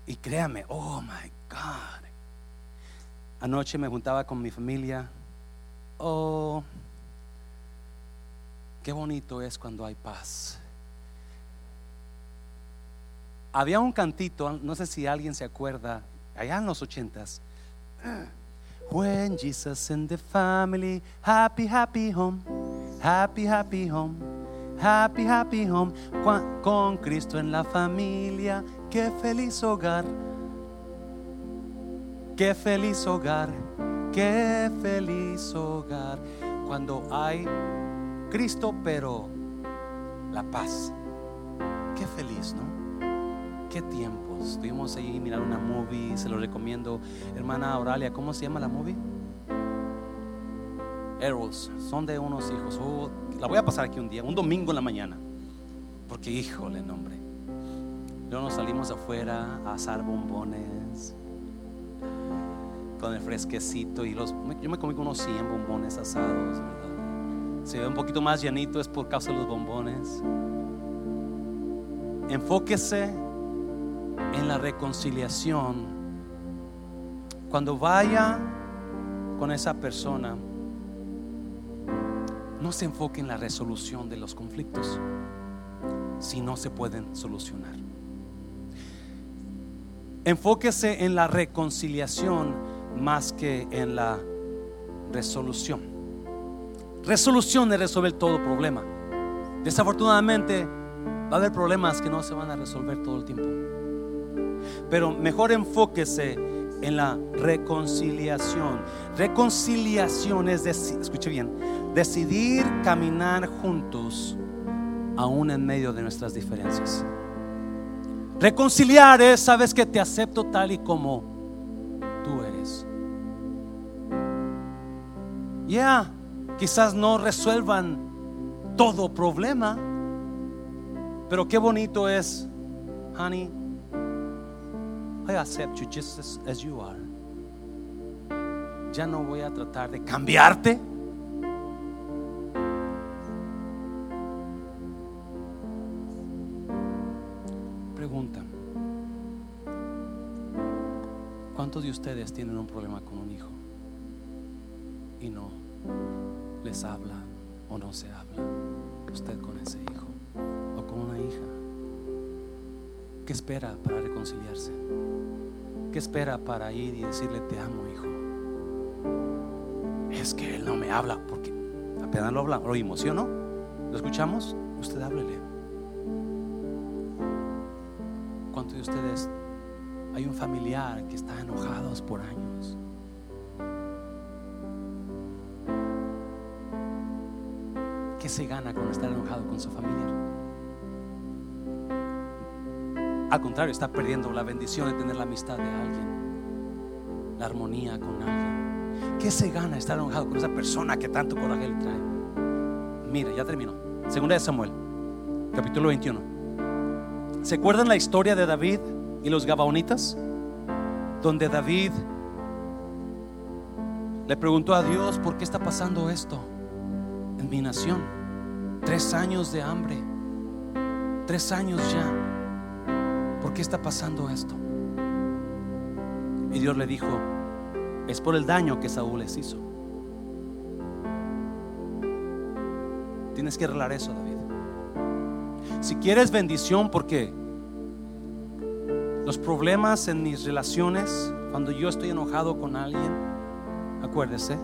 Y créame, oh my God. Anoche me juntaba con mi familia Oh, qué bonito es cuando hay paz. Había un cantito, no sé si alguien se acuerda, allá en los ochentas. When Jesus and the family, happy, happy home, happy, happy home, happy, happy home, con Cristo en la familia, qué feliz hogar, qué feliz hogar Qué feliz hogar cuando hay Cristo, pero la paz. Qué feliz, ¿no? Qué tiempos. Estuvimos ahí mirar una movie, se lo recomiendo. Hermana Auralia, ¿cómo se llama la movie? Arrows, son de unos hijos. Oh, la voy a pasar aquí un día, un domingo en la mañana. Porque, híjole, nombre. Luego nos salimos afuera a asar bombones con el fresquecito y los yo me comí unos 100 bombones asados, Se ve un poquito más llenito es por causa de los bombones. Enfóquese en la reconciliación. Cuando vaya con esa persona, no se enfoque en la resolución de los conflictos si no se pueden solucionar. Enfóquese en la reconciliación más que en la resolución. resolución de resolver todo problema. Desafortunadamente va a haber problemas que no se van a resolver todo el tiempo. Pero mejor enfóquese en la reconciliación. Reconciliación es escuche bien, decidir caminar juntos aún en medio de nuestras diferencias. Reconciliar es, sabes que te acepto tal y como Ya, quizás no resuelvan todo problema, pero qué bonito es, honey, I accept you just as, you are. Ya no voy a tratar de cambiarte. Pregunta. ¿Cuántos de ustedes tienen un problema con un hijo? Y no les habla o no se habla usted con ese hijo o con una hija. ¿Qué espera para reconciliarse? ¿Qué espera para ir y decirle te amo, hijo? Es que él no me habla porque apenas lo habla, lo oímos, ¿sí o no? ¿Lo escuchamos? Usted háblele. ¿Cuántos de ustedes hay un familiar que está enojado por años? ¿Qué se gana con estar enojado con su familiar? Al contrario, está perdiendo la bendición de tener la amistad de alguien, la armonía con alguien. ¿Qué se gana estar enojado con esa persona que tanto coraje le trae? Mira, ya terminó. Segunda de Samuel, capítulo 21. ¿Se acuerdan la historia de David y los Gabaonitas? Donde David le preguntó a Dios, ¿por qué está pasando esto en mi nación? Tres años de hambre, tres años ya. ¿Por qué está pasando esto? Y Dios le dijo, es por el daño que Saúl les hizo. Tienes que arreglar eso, David. Si quieres bendición, porque los problemas en mis relaciones, cuando yo estoy enojado con alguien, acuérdese,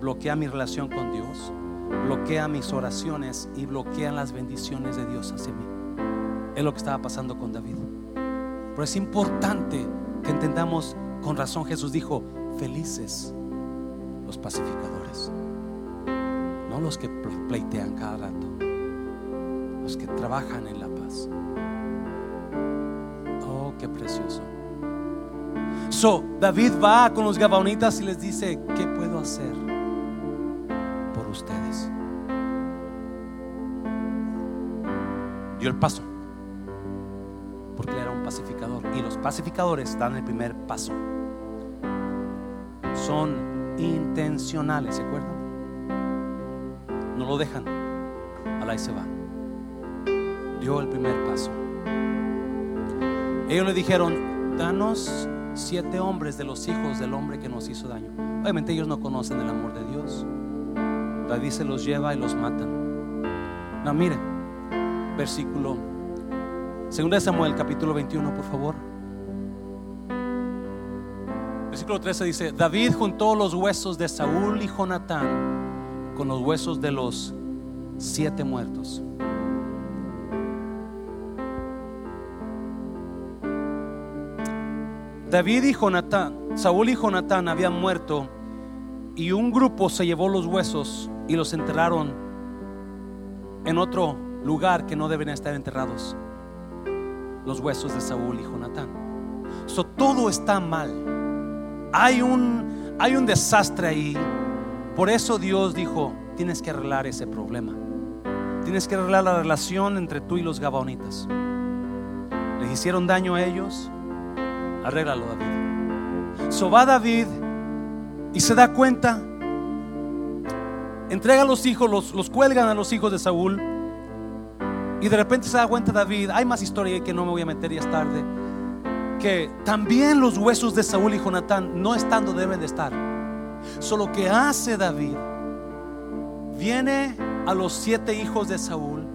bloquea mi relación con Dios, bloquea mis oraciones y bloquea las bendiciones de Dios hacia mí. Es lo que estaba pasando con David. Pero es importante que entendamos, con razón Jesús dijo, felices los pacificadores, no los que pleitean cada rato, los que trabajan en la paz. Oh, qué precioso. So, David va con los gabaonitas y les dice, ¿qué puedo hacer ustedes? Dio el paso, porque él era un pacificador. Y los pacificadores dan el primer paso. Son intencionales, ¿se acuerdan? No lo dejan, a y se va. Dio el primer paso. Ellos le dijeron, danos siete hombres de los hijos del hombre que nos hizo daño. Obviamente ellos no conocen el amor de Dios. David se los lleva y los matan. No, mire, versículo 2 Samuel capítulo 21, por favor. Versículo 13 dice, David juntó los huesos de Saúl y Jonatán con los huesos de los siete muertos. David y Jonatán, Saúl y Jonatán habían muerto y un grupo se llevó los huesos y los enterraron en otro lugar que no deben estar enterrados. Los huesos de Saúl y Jonatán. So, todo está mal. Hay un, desastre ahí. Por eso Dios dijo, tienes que arreglar ese problema. Tienes que arreglar la relación entre tú y los gabaonitas. Les hicieron daño a ellos arréglalo David. So David y se da cuenta, entrega a los hijos, los, los cuelgan a los hijos de Saúl. Y de repente se da cuenta David, hay más historia que no me voy a meter ya es tarde, que también los huesos de Saúl y Jonatán no estando deben de estar. Solo que hace David, viene a los siete hijos de Saúl,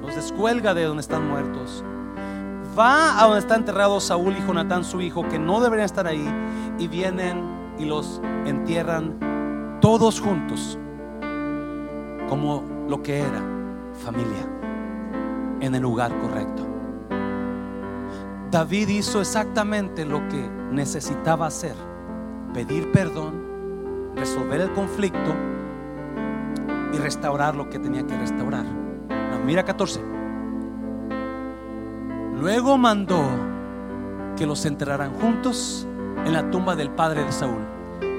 los descuelga de donde están muertos va a donde está enterrado Saúl y Jonatán, su hijo, que no deberían estar ahí, y vienen y los entierran todos juntos. como lo que era familia en el lugar correcto. David hizo exactamente lo que necesitaba hacer, pedir perdón, resolver el conflicto y restaurar lo que tenía que restaurar. mira 14. Luego mandó que los enterraran juntos en la tumba del padre de Saúl.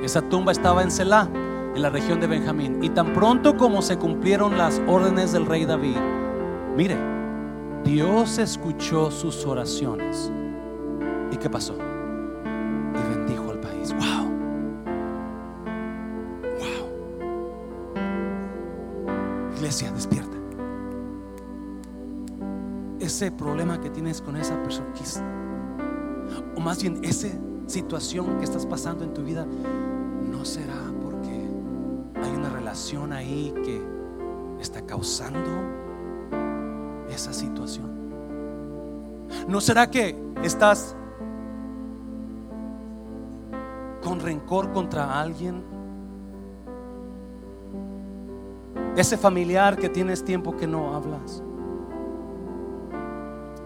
Esa tumba estaba en Selah, en la región de Benjamín. Y tan pronto como se cumplieron las órdenes del rey David, mire, Dios escuchó sus oraciones. ¿Y qué pasó? Y bendijo al país. Wow. Wow. Iglesia, despierta. Ese problema que tienes con esa persona, o más bien esa situación que estás pasando en tu vida, no será porque hay una relación ahí que está causando esa situación? ¿No será que estás con rencor contra alguien? Ese familiar que tienes tiempo que no hablas.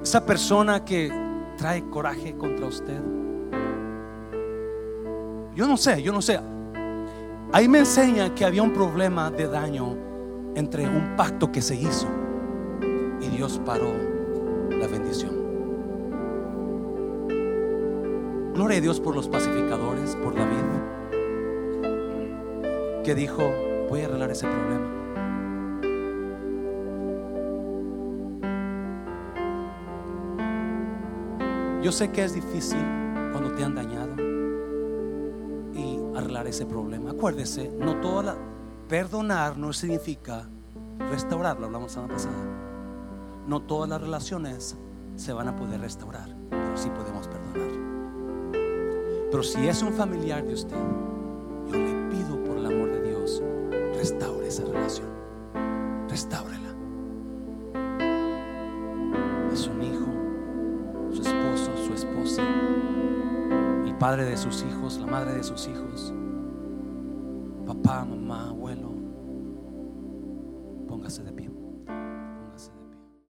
Esa persona que trae coraje contra usted. Yo no sé, yo no sé. Ahí me enseña que había un problema de daño entre un pacto que se hizo y Dios paró la bendición. Gloria a Dios por los pacificadores, por David, que dijo, voy a arreglar ese problema. Yo sé que es difícil cuando te han dañado ese problema. Acuérdese, no toda la perdonar no significa restaurarlo, hablamos la semana pasada no todas las relaciones se van a poder restaurar, pero sí podemos perdonar. Pero si es un familiar de usted, yo le pido por el amor de Dios, restaure esa relación. Restáurela. Es un hijo, su esposo, su esposa, el padre de sus hijos, la madre de sus hijos, papá, mamá, abuelo. Póngase